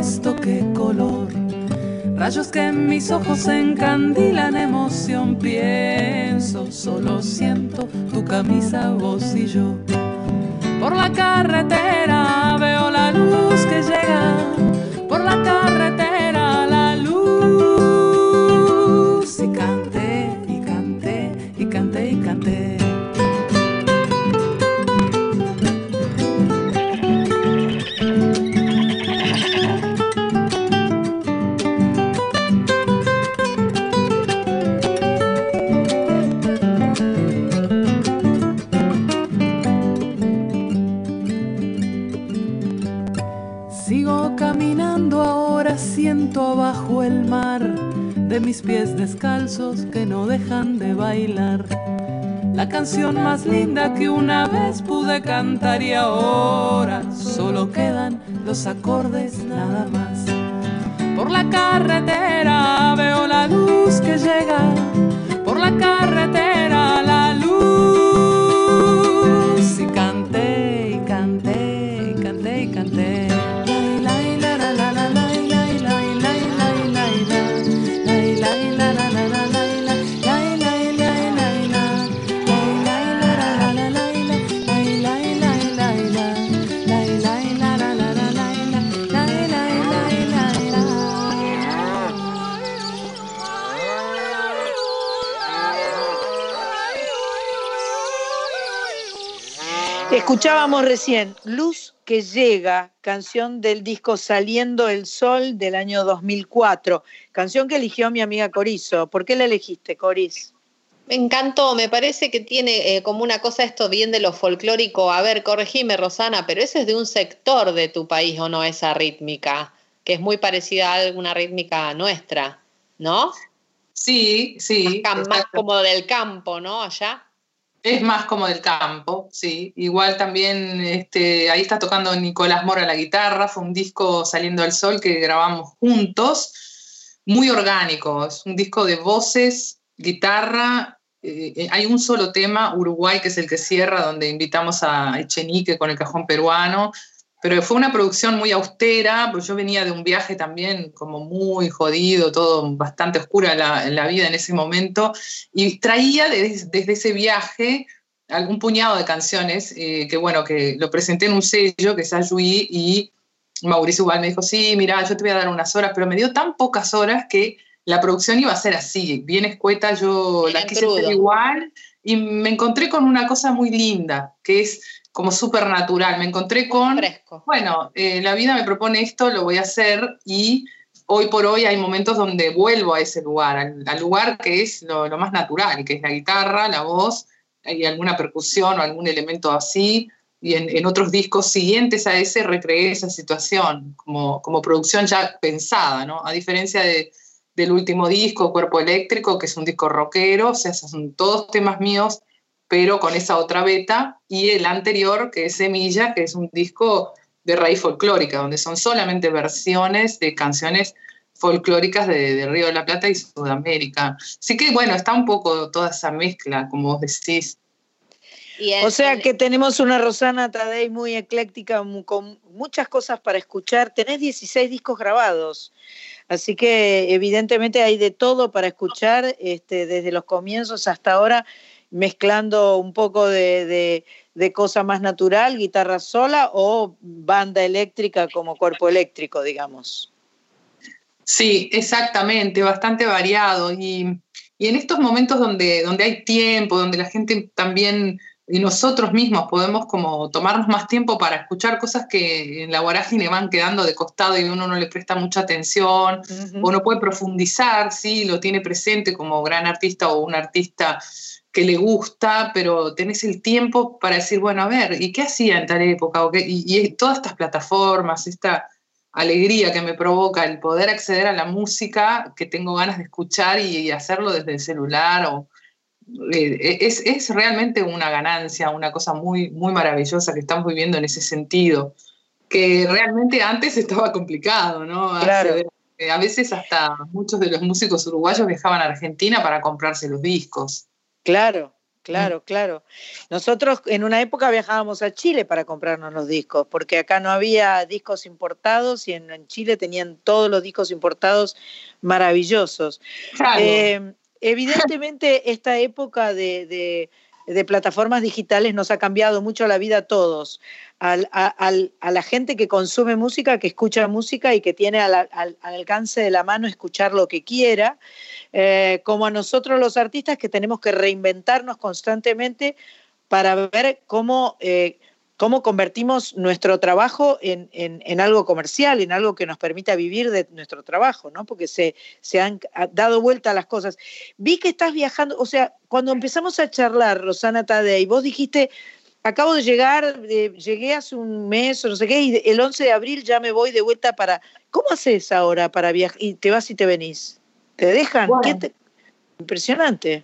puesto, qué color. Rayos que en mis ojos encandilan emoción. Pienso, solo siento tu camisa, vos y yo. Por la carretera canción más linda que una vez pude cantar y ahora solo quedan los acordes nada más. Por la carretera veo la luz que llega, Escuchábamos recién Luz que llega, canción del disco Saliendo el Sol del año 2004, canción que eligió mi amiga Corizo. ¿Por qué la elegiste, Coris? Me encantó, me parece que tiene eh, como una cosa esto bien de lo folclórico. A ver, corregime, Rosana, pero ese es de un sector de tu país o no esa rítmica, que es muy parecida a alguna rítmica nuestra, ¿no? Sí, sí. Más, más como del campo, ¿no? Allá. Es más como del campo, sí. Igual también este, ahí está tocando Nicolás Mora la guitarra, fue un disco Saliendo al Sol que grabamos juntos, muy orgánico, es un disco de voces, guitarra, eh, hay un solo tema, Uruguay, que es el que cierra, donde invitamos a Echenique con el cajón peruano, pero fue una producción muy austera, porque yo venía de un viaje también como muy jodido, todo bastante oscura la, la vida en ese momento, y traía des- desde ese viaje algún puñado de canciones, eh, que bueno, que lo presenté en un sello, que es Ayuí, y Mauricio igual me dijo, sí, mira, yo te voy a dar unas horas, pero me dio tan pocas horas que la producción iba a ser así, bien escueta, yo la Bien quise hacer crudo. igual, y me encontré con una cosa muy linda, que es como súper natural, me encontré con, bueno, eh, la vida me propone esto, lo voy a hacer, y hoy por hoy hay momentos donde vuelvo a ese lugar, al, al lugar que es lo, lo más natural, que es la guitarra, la voz, y alguna percusión o algún elemento así, y en, en otros discos siguientes a ese recreé esa situación como, como producción ya pensada, ¿no? A diferencia de, del último disco, Cuerpo Eléctrico, que es un disco rockero, o sea, son todos temas míos, pero con esa otra beta, y el anterior, que es Semilla, que es un disco de raíz folclórica, donde son solamente versiones de canciones folclóricas de, de Río de la Plata y Sudamérica. Así que bueno, está un poco toda esa mezcla, como vos decís. O sea que tenemos una Rosana Tadei muy ecléctica, con muchas cosas para escuchar. Tenés 16 discos grabados, así que evidentemente hay de todo para escuchar, este, desde los comienzos hasta ahora, mezclando un poco de, de- de cosa más natural, guitarra sola o banda eléctrica como cuerpo eléctrico, digamos. Sí, exactamente, bastante variado. Y, y en estos momentos donde, donde hay tiempo, donde la gente también y nosotros mismos podemos como tomarnos más tiempo para escuchar cosas que en la vorágine van quedando de costado y uno no le presta mucha atención o no puede profundizar, sí, lo tiene presente como gran artista o un artista que le gusta, pero tenés el tiempo para decir, bueno, a ver, ¿y qué hacía en tal época? ¿O qué? Y, y todas estas plataformas, esta alegría que me provoca el poder acceder a la música que tengo ganas de escuchar y, y hacerlo desde el celular o, eh, es, es realmente una ganancia, una cosa muy, muy maravillosa que estamos viviendo en ese sentido, que realmente antes estaba complicado, ¿no? Claro. Acceder- eh, A veces hasta muchos de los músicos uruguayos viajaban a Argentina para comprarse los discos. Claro, claro, claro. Nosotros en una época viajábamos a Chile para comprarnos los discos, porque acá no había discos importados y en, en Chile tenían todos los discos importados maravillosos. Claro. Eh, evidentemente esta época de, de- de plataformas digitales nos ha cambiado mucho la vida a todos, A, la gente que consume música, que escucha música y que tiene al, al- al alcance de la mano escuchar lo que quiera, eh, como a nosotros los artistas que tenemos que reinventarnos constantemente para ver cómo, eh, cómo convertimos nuestro trabajo en, en- algo comercial, en algo que nos permita vivir de nuestro trabajo, ¿no? Porque se, se han ha- dado vuelta las cosas. Vi que estás viajando, o sea, cuando empezamos a charlar, Rosana Tadei, vos dijiste, acabo de llegar, eh, llegué hace un mes o no sé qué, y el 11 de abril ya me voy de vuelta para... ¿Cómo haces ahora para viajar? Y te vas y te venís. ¿Te dejan? ¿Qué te- Impresionante.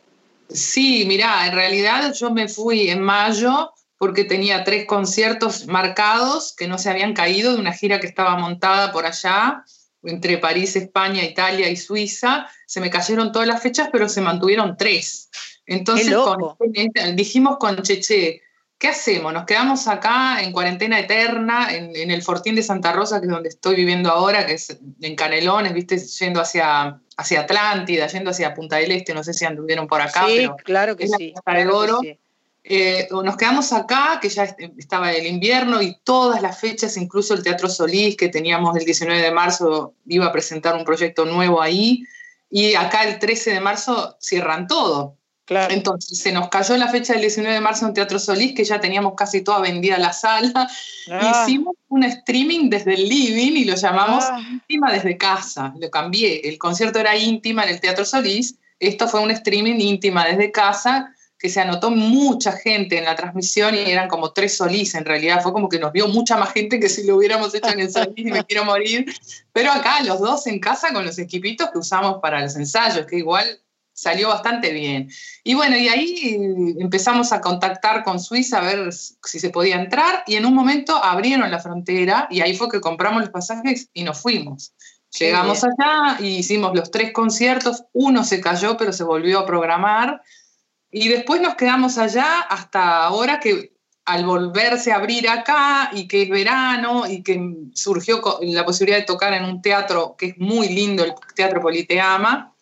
Sí, mirá, en realidad yo me fui en mayo porque tenía tres conciertos marcados que no se habían caído de una gira que estaba montada por allá, entre París, España, Italia y Suiza. Se me cayeron todas las fechas, pero se mantuvieron tres. Entonces con- dijimos con Cheche, ¿qué hacemos? ¿Nos quedamos acá en cuarentena eterna, en, en el Fortín de Santa Rosa, que es donde estoy viviendo ahora, que es en Canelones, viste, yendo hacia, hacia Atlántida, yendo hacia Punta del Este, no sé si anduvieron por acá, Sí, pero claro que es la sí, del claro que Oro. sí. Eh, nos quedamos acá, que ya est- estaba el invierno y todas las fechas, incluso el Teatro Solís, que teníamos el 19 de marzo, iba a presentar un proyecto nuevo ahí, y acá el 13 de marzo cierran todo. Entonces se nos cayó la fecha del 19 de marzo en Teatro Solís, que ya teníamos casi toda vendida la sala. Ah. Hicimos un streaming desde el living y lo llamamos Ah. íntima desde casa. Lo cambié. El concierto era íntima en el Teatro Solís. Esto fue un streaming íntima desde casa que se anotó mucha gente en la transmisión y eran como tres Solís en realidad. Fue como que nos vio mucha más gente que si lo hubiéramos hecho en el Solís y me quiero morir. Pero acá los dos en casa con los equipitos que usamos para los ensayos, que igual salió bastante bien. Y bueno, y ahí eh, empezamos a contactar con Suiza a ver si se podía entrar y en un momento abrieron la frontera y ahí fue que compramos los pasajes y nos fuimos. Qué Llegamos bien. allá y hicimos los tres conciertos, uno se cayó pero se volvió a programar y después nos quedamos allá hasta ahora que al volverse a abrir acá y que es verano y que surgió la posibilidad de tocar en un teatro que es muy lindo, el Teatro Politeama,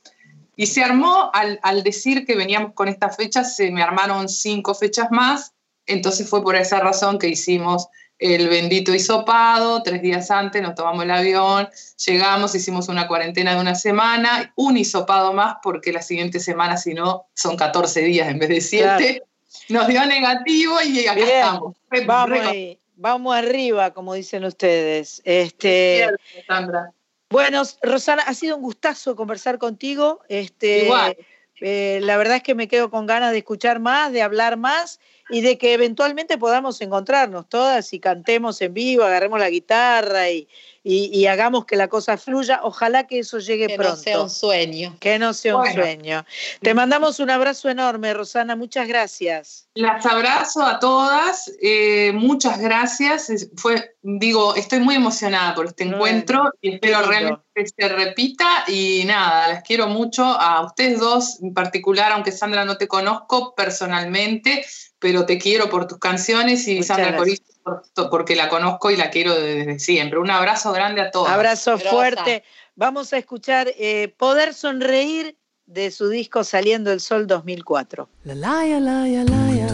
y se armó, al, al decir que veníamos con estas fechas, se me armaron cinco fechas más, entonces fue por esa razón que hicimos el bendito hisopado, tres días antes nos tomamos el avión, llegamos, hicimos una cuarentena de una semana, un hisopado más porque la siguiente semana, si no, son 14 días en vez de 7. Nos dio negativo y acá Bien, estamos. Vamos, ahí, vamos arriba, como dicen ustedes. Este, Sandra. Bueno, Rosana, ha sido un gustazo conversar contigo. Este, Igual. eh, la verdad es que me quedo con ganas de escuchar más, de hablar más y de que eventualmente podamos encontrarnos todas y cantemos en vivo, agarremos la guitarra y, y- y hagamos que la cosa fluya. Ojalá que eso llegue Que no pronto. sea un sueño. Que no sea un sueño. Te mandamos un abrazo enorme, Rosana. Muchas gracias. Las abrazo a todas, eh, muchas gracias. Fue, digo, estoy muy emocionada por este encuentro y espero lindo. realmente que se repita. Y nada, las quiero mucho a ustedes dos en particular, aunque Sandra no te conozco personalmente, pero te quiero por tus canciones y Muchas Sandra. Corizo por- porque la conozco y la quiero desde siempre. Un abrazo grande a todos. Abrazo fuerte. Vamos a escuchar eh, Poder Sonreír de su disco Saliendo el Sol 2004. La la ya la ya la ya.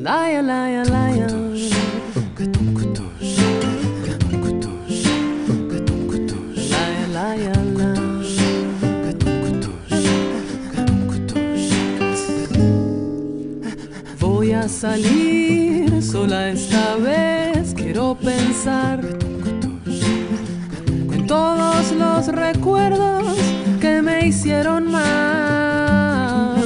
La ya la ya la. A salir sola esta vez, quiero pensar en todos los recuerdos que me hicieron mal.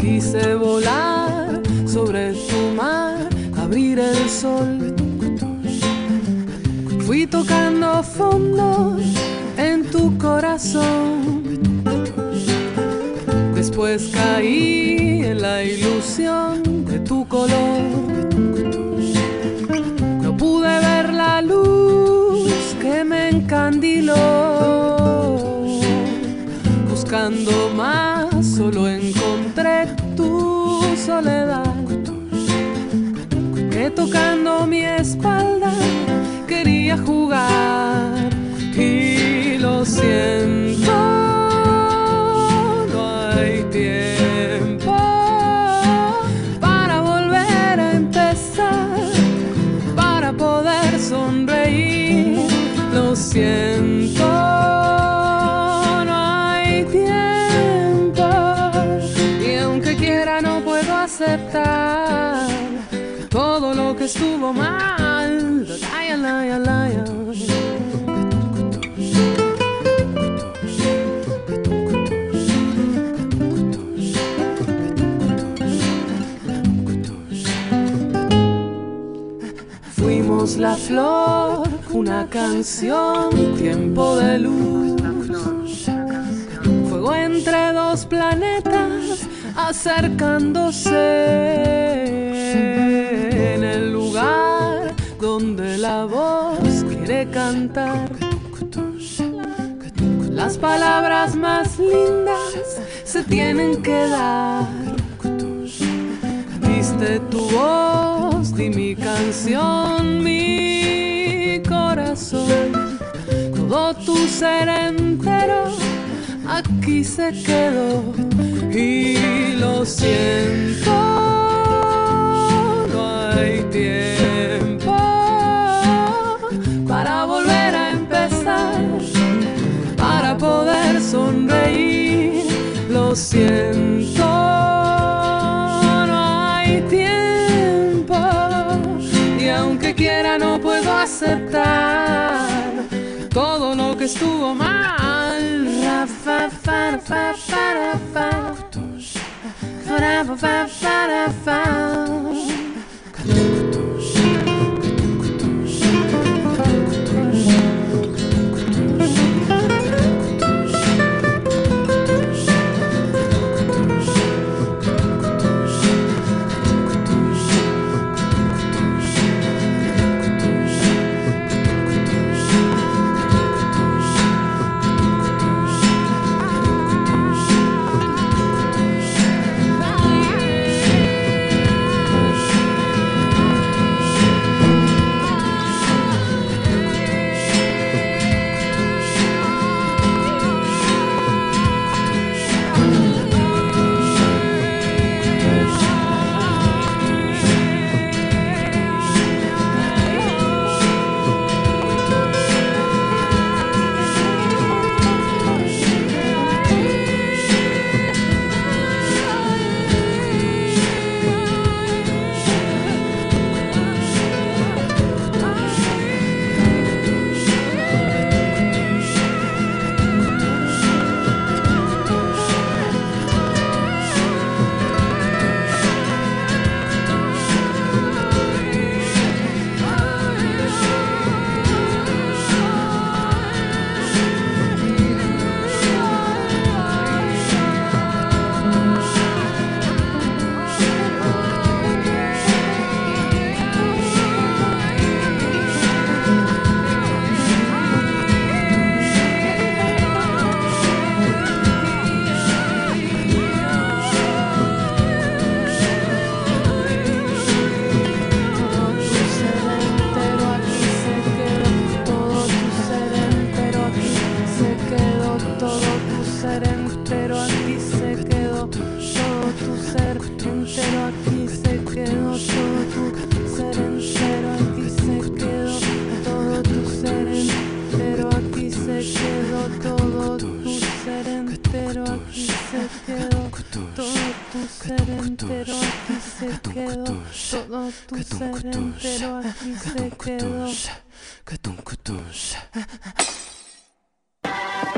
Quise volar sobre tu mar, abrir el sol. Fui tocando fondo en tu corazón. Después caí la ilusión de tu color. No pude ver la luz que me encandiló. Buscando más, solo encontré tu soledad. Que tocando mi espalda quería jugar. Y lo siento siento, no hay tiempo. Y aunque quiera, no puedo aceptar todo lo que estuvo mal. Laya, laya. somos la flor, una canción, tiempo de luz. Fuego entre dos planetas acercándose en el lugar donde la voz quiere cantar. Las palabras más lindas se tienen que dar. Tu voz, di mi canción, mi corazón, todo tu ser entero aquí se quedó y lo siento, no hay tiempo para volver a empezar, para poder sonreír, lo siento. no hay tiempo Y aunque quiera no aceptar todo lo que estuvo mal.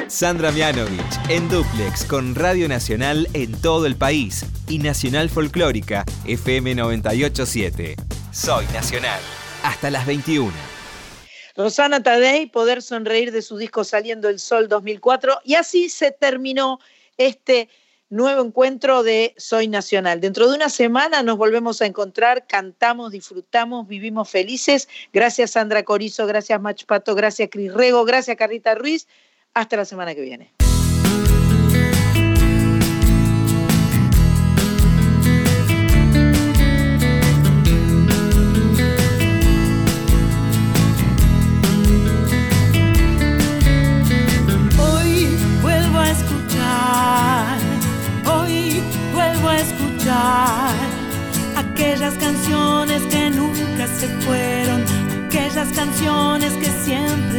Sandra Mianovich en Duplex con Radio Nacional en todo el país y Nacional Folclórica FM 987. Soy Nacional. Hasta las 21. Rosana Tadei, Poder Sonreír de su disco Saliendo el Sol 2004. Y así se terminó este nuevo encuentro de Soy Nacional. Dentro de una semana nos volvemos a encontrar, cantamos, disfrutamos, vivimos felices. Gracias Sandra Corizo, gracias Macho Pato, gracias Cris Rego, gracias Carrita Ruiz. Hasta la semana que viene. canciones que siempre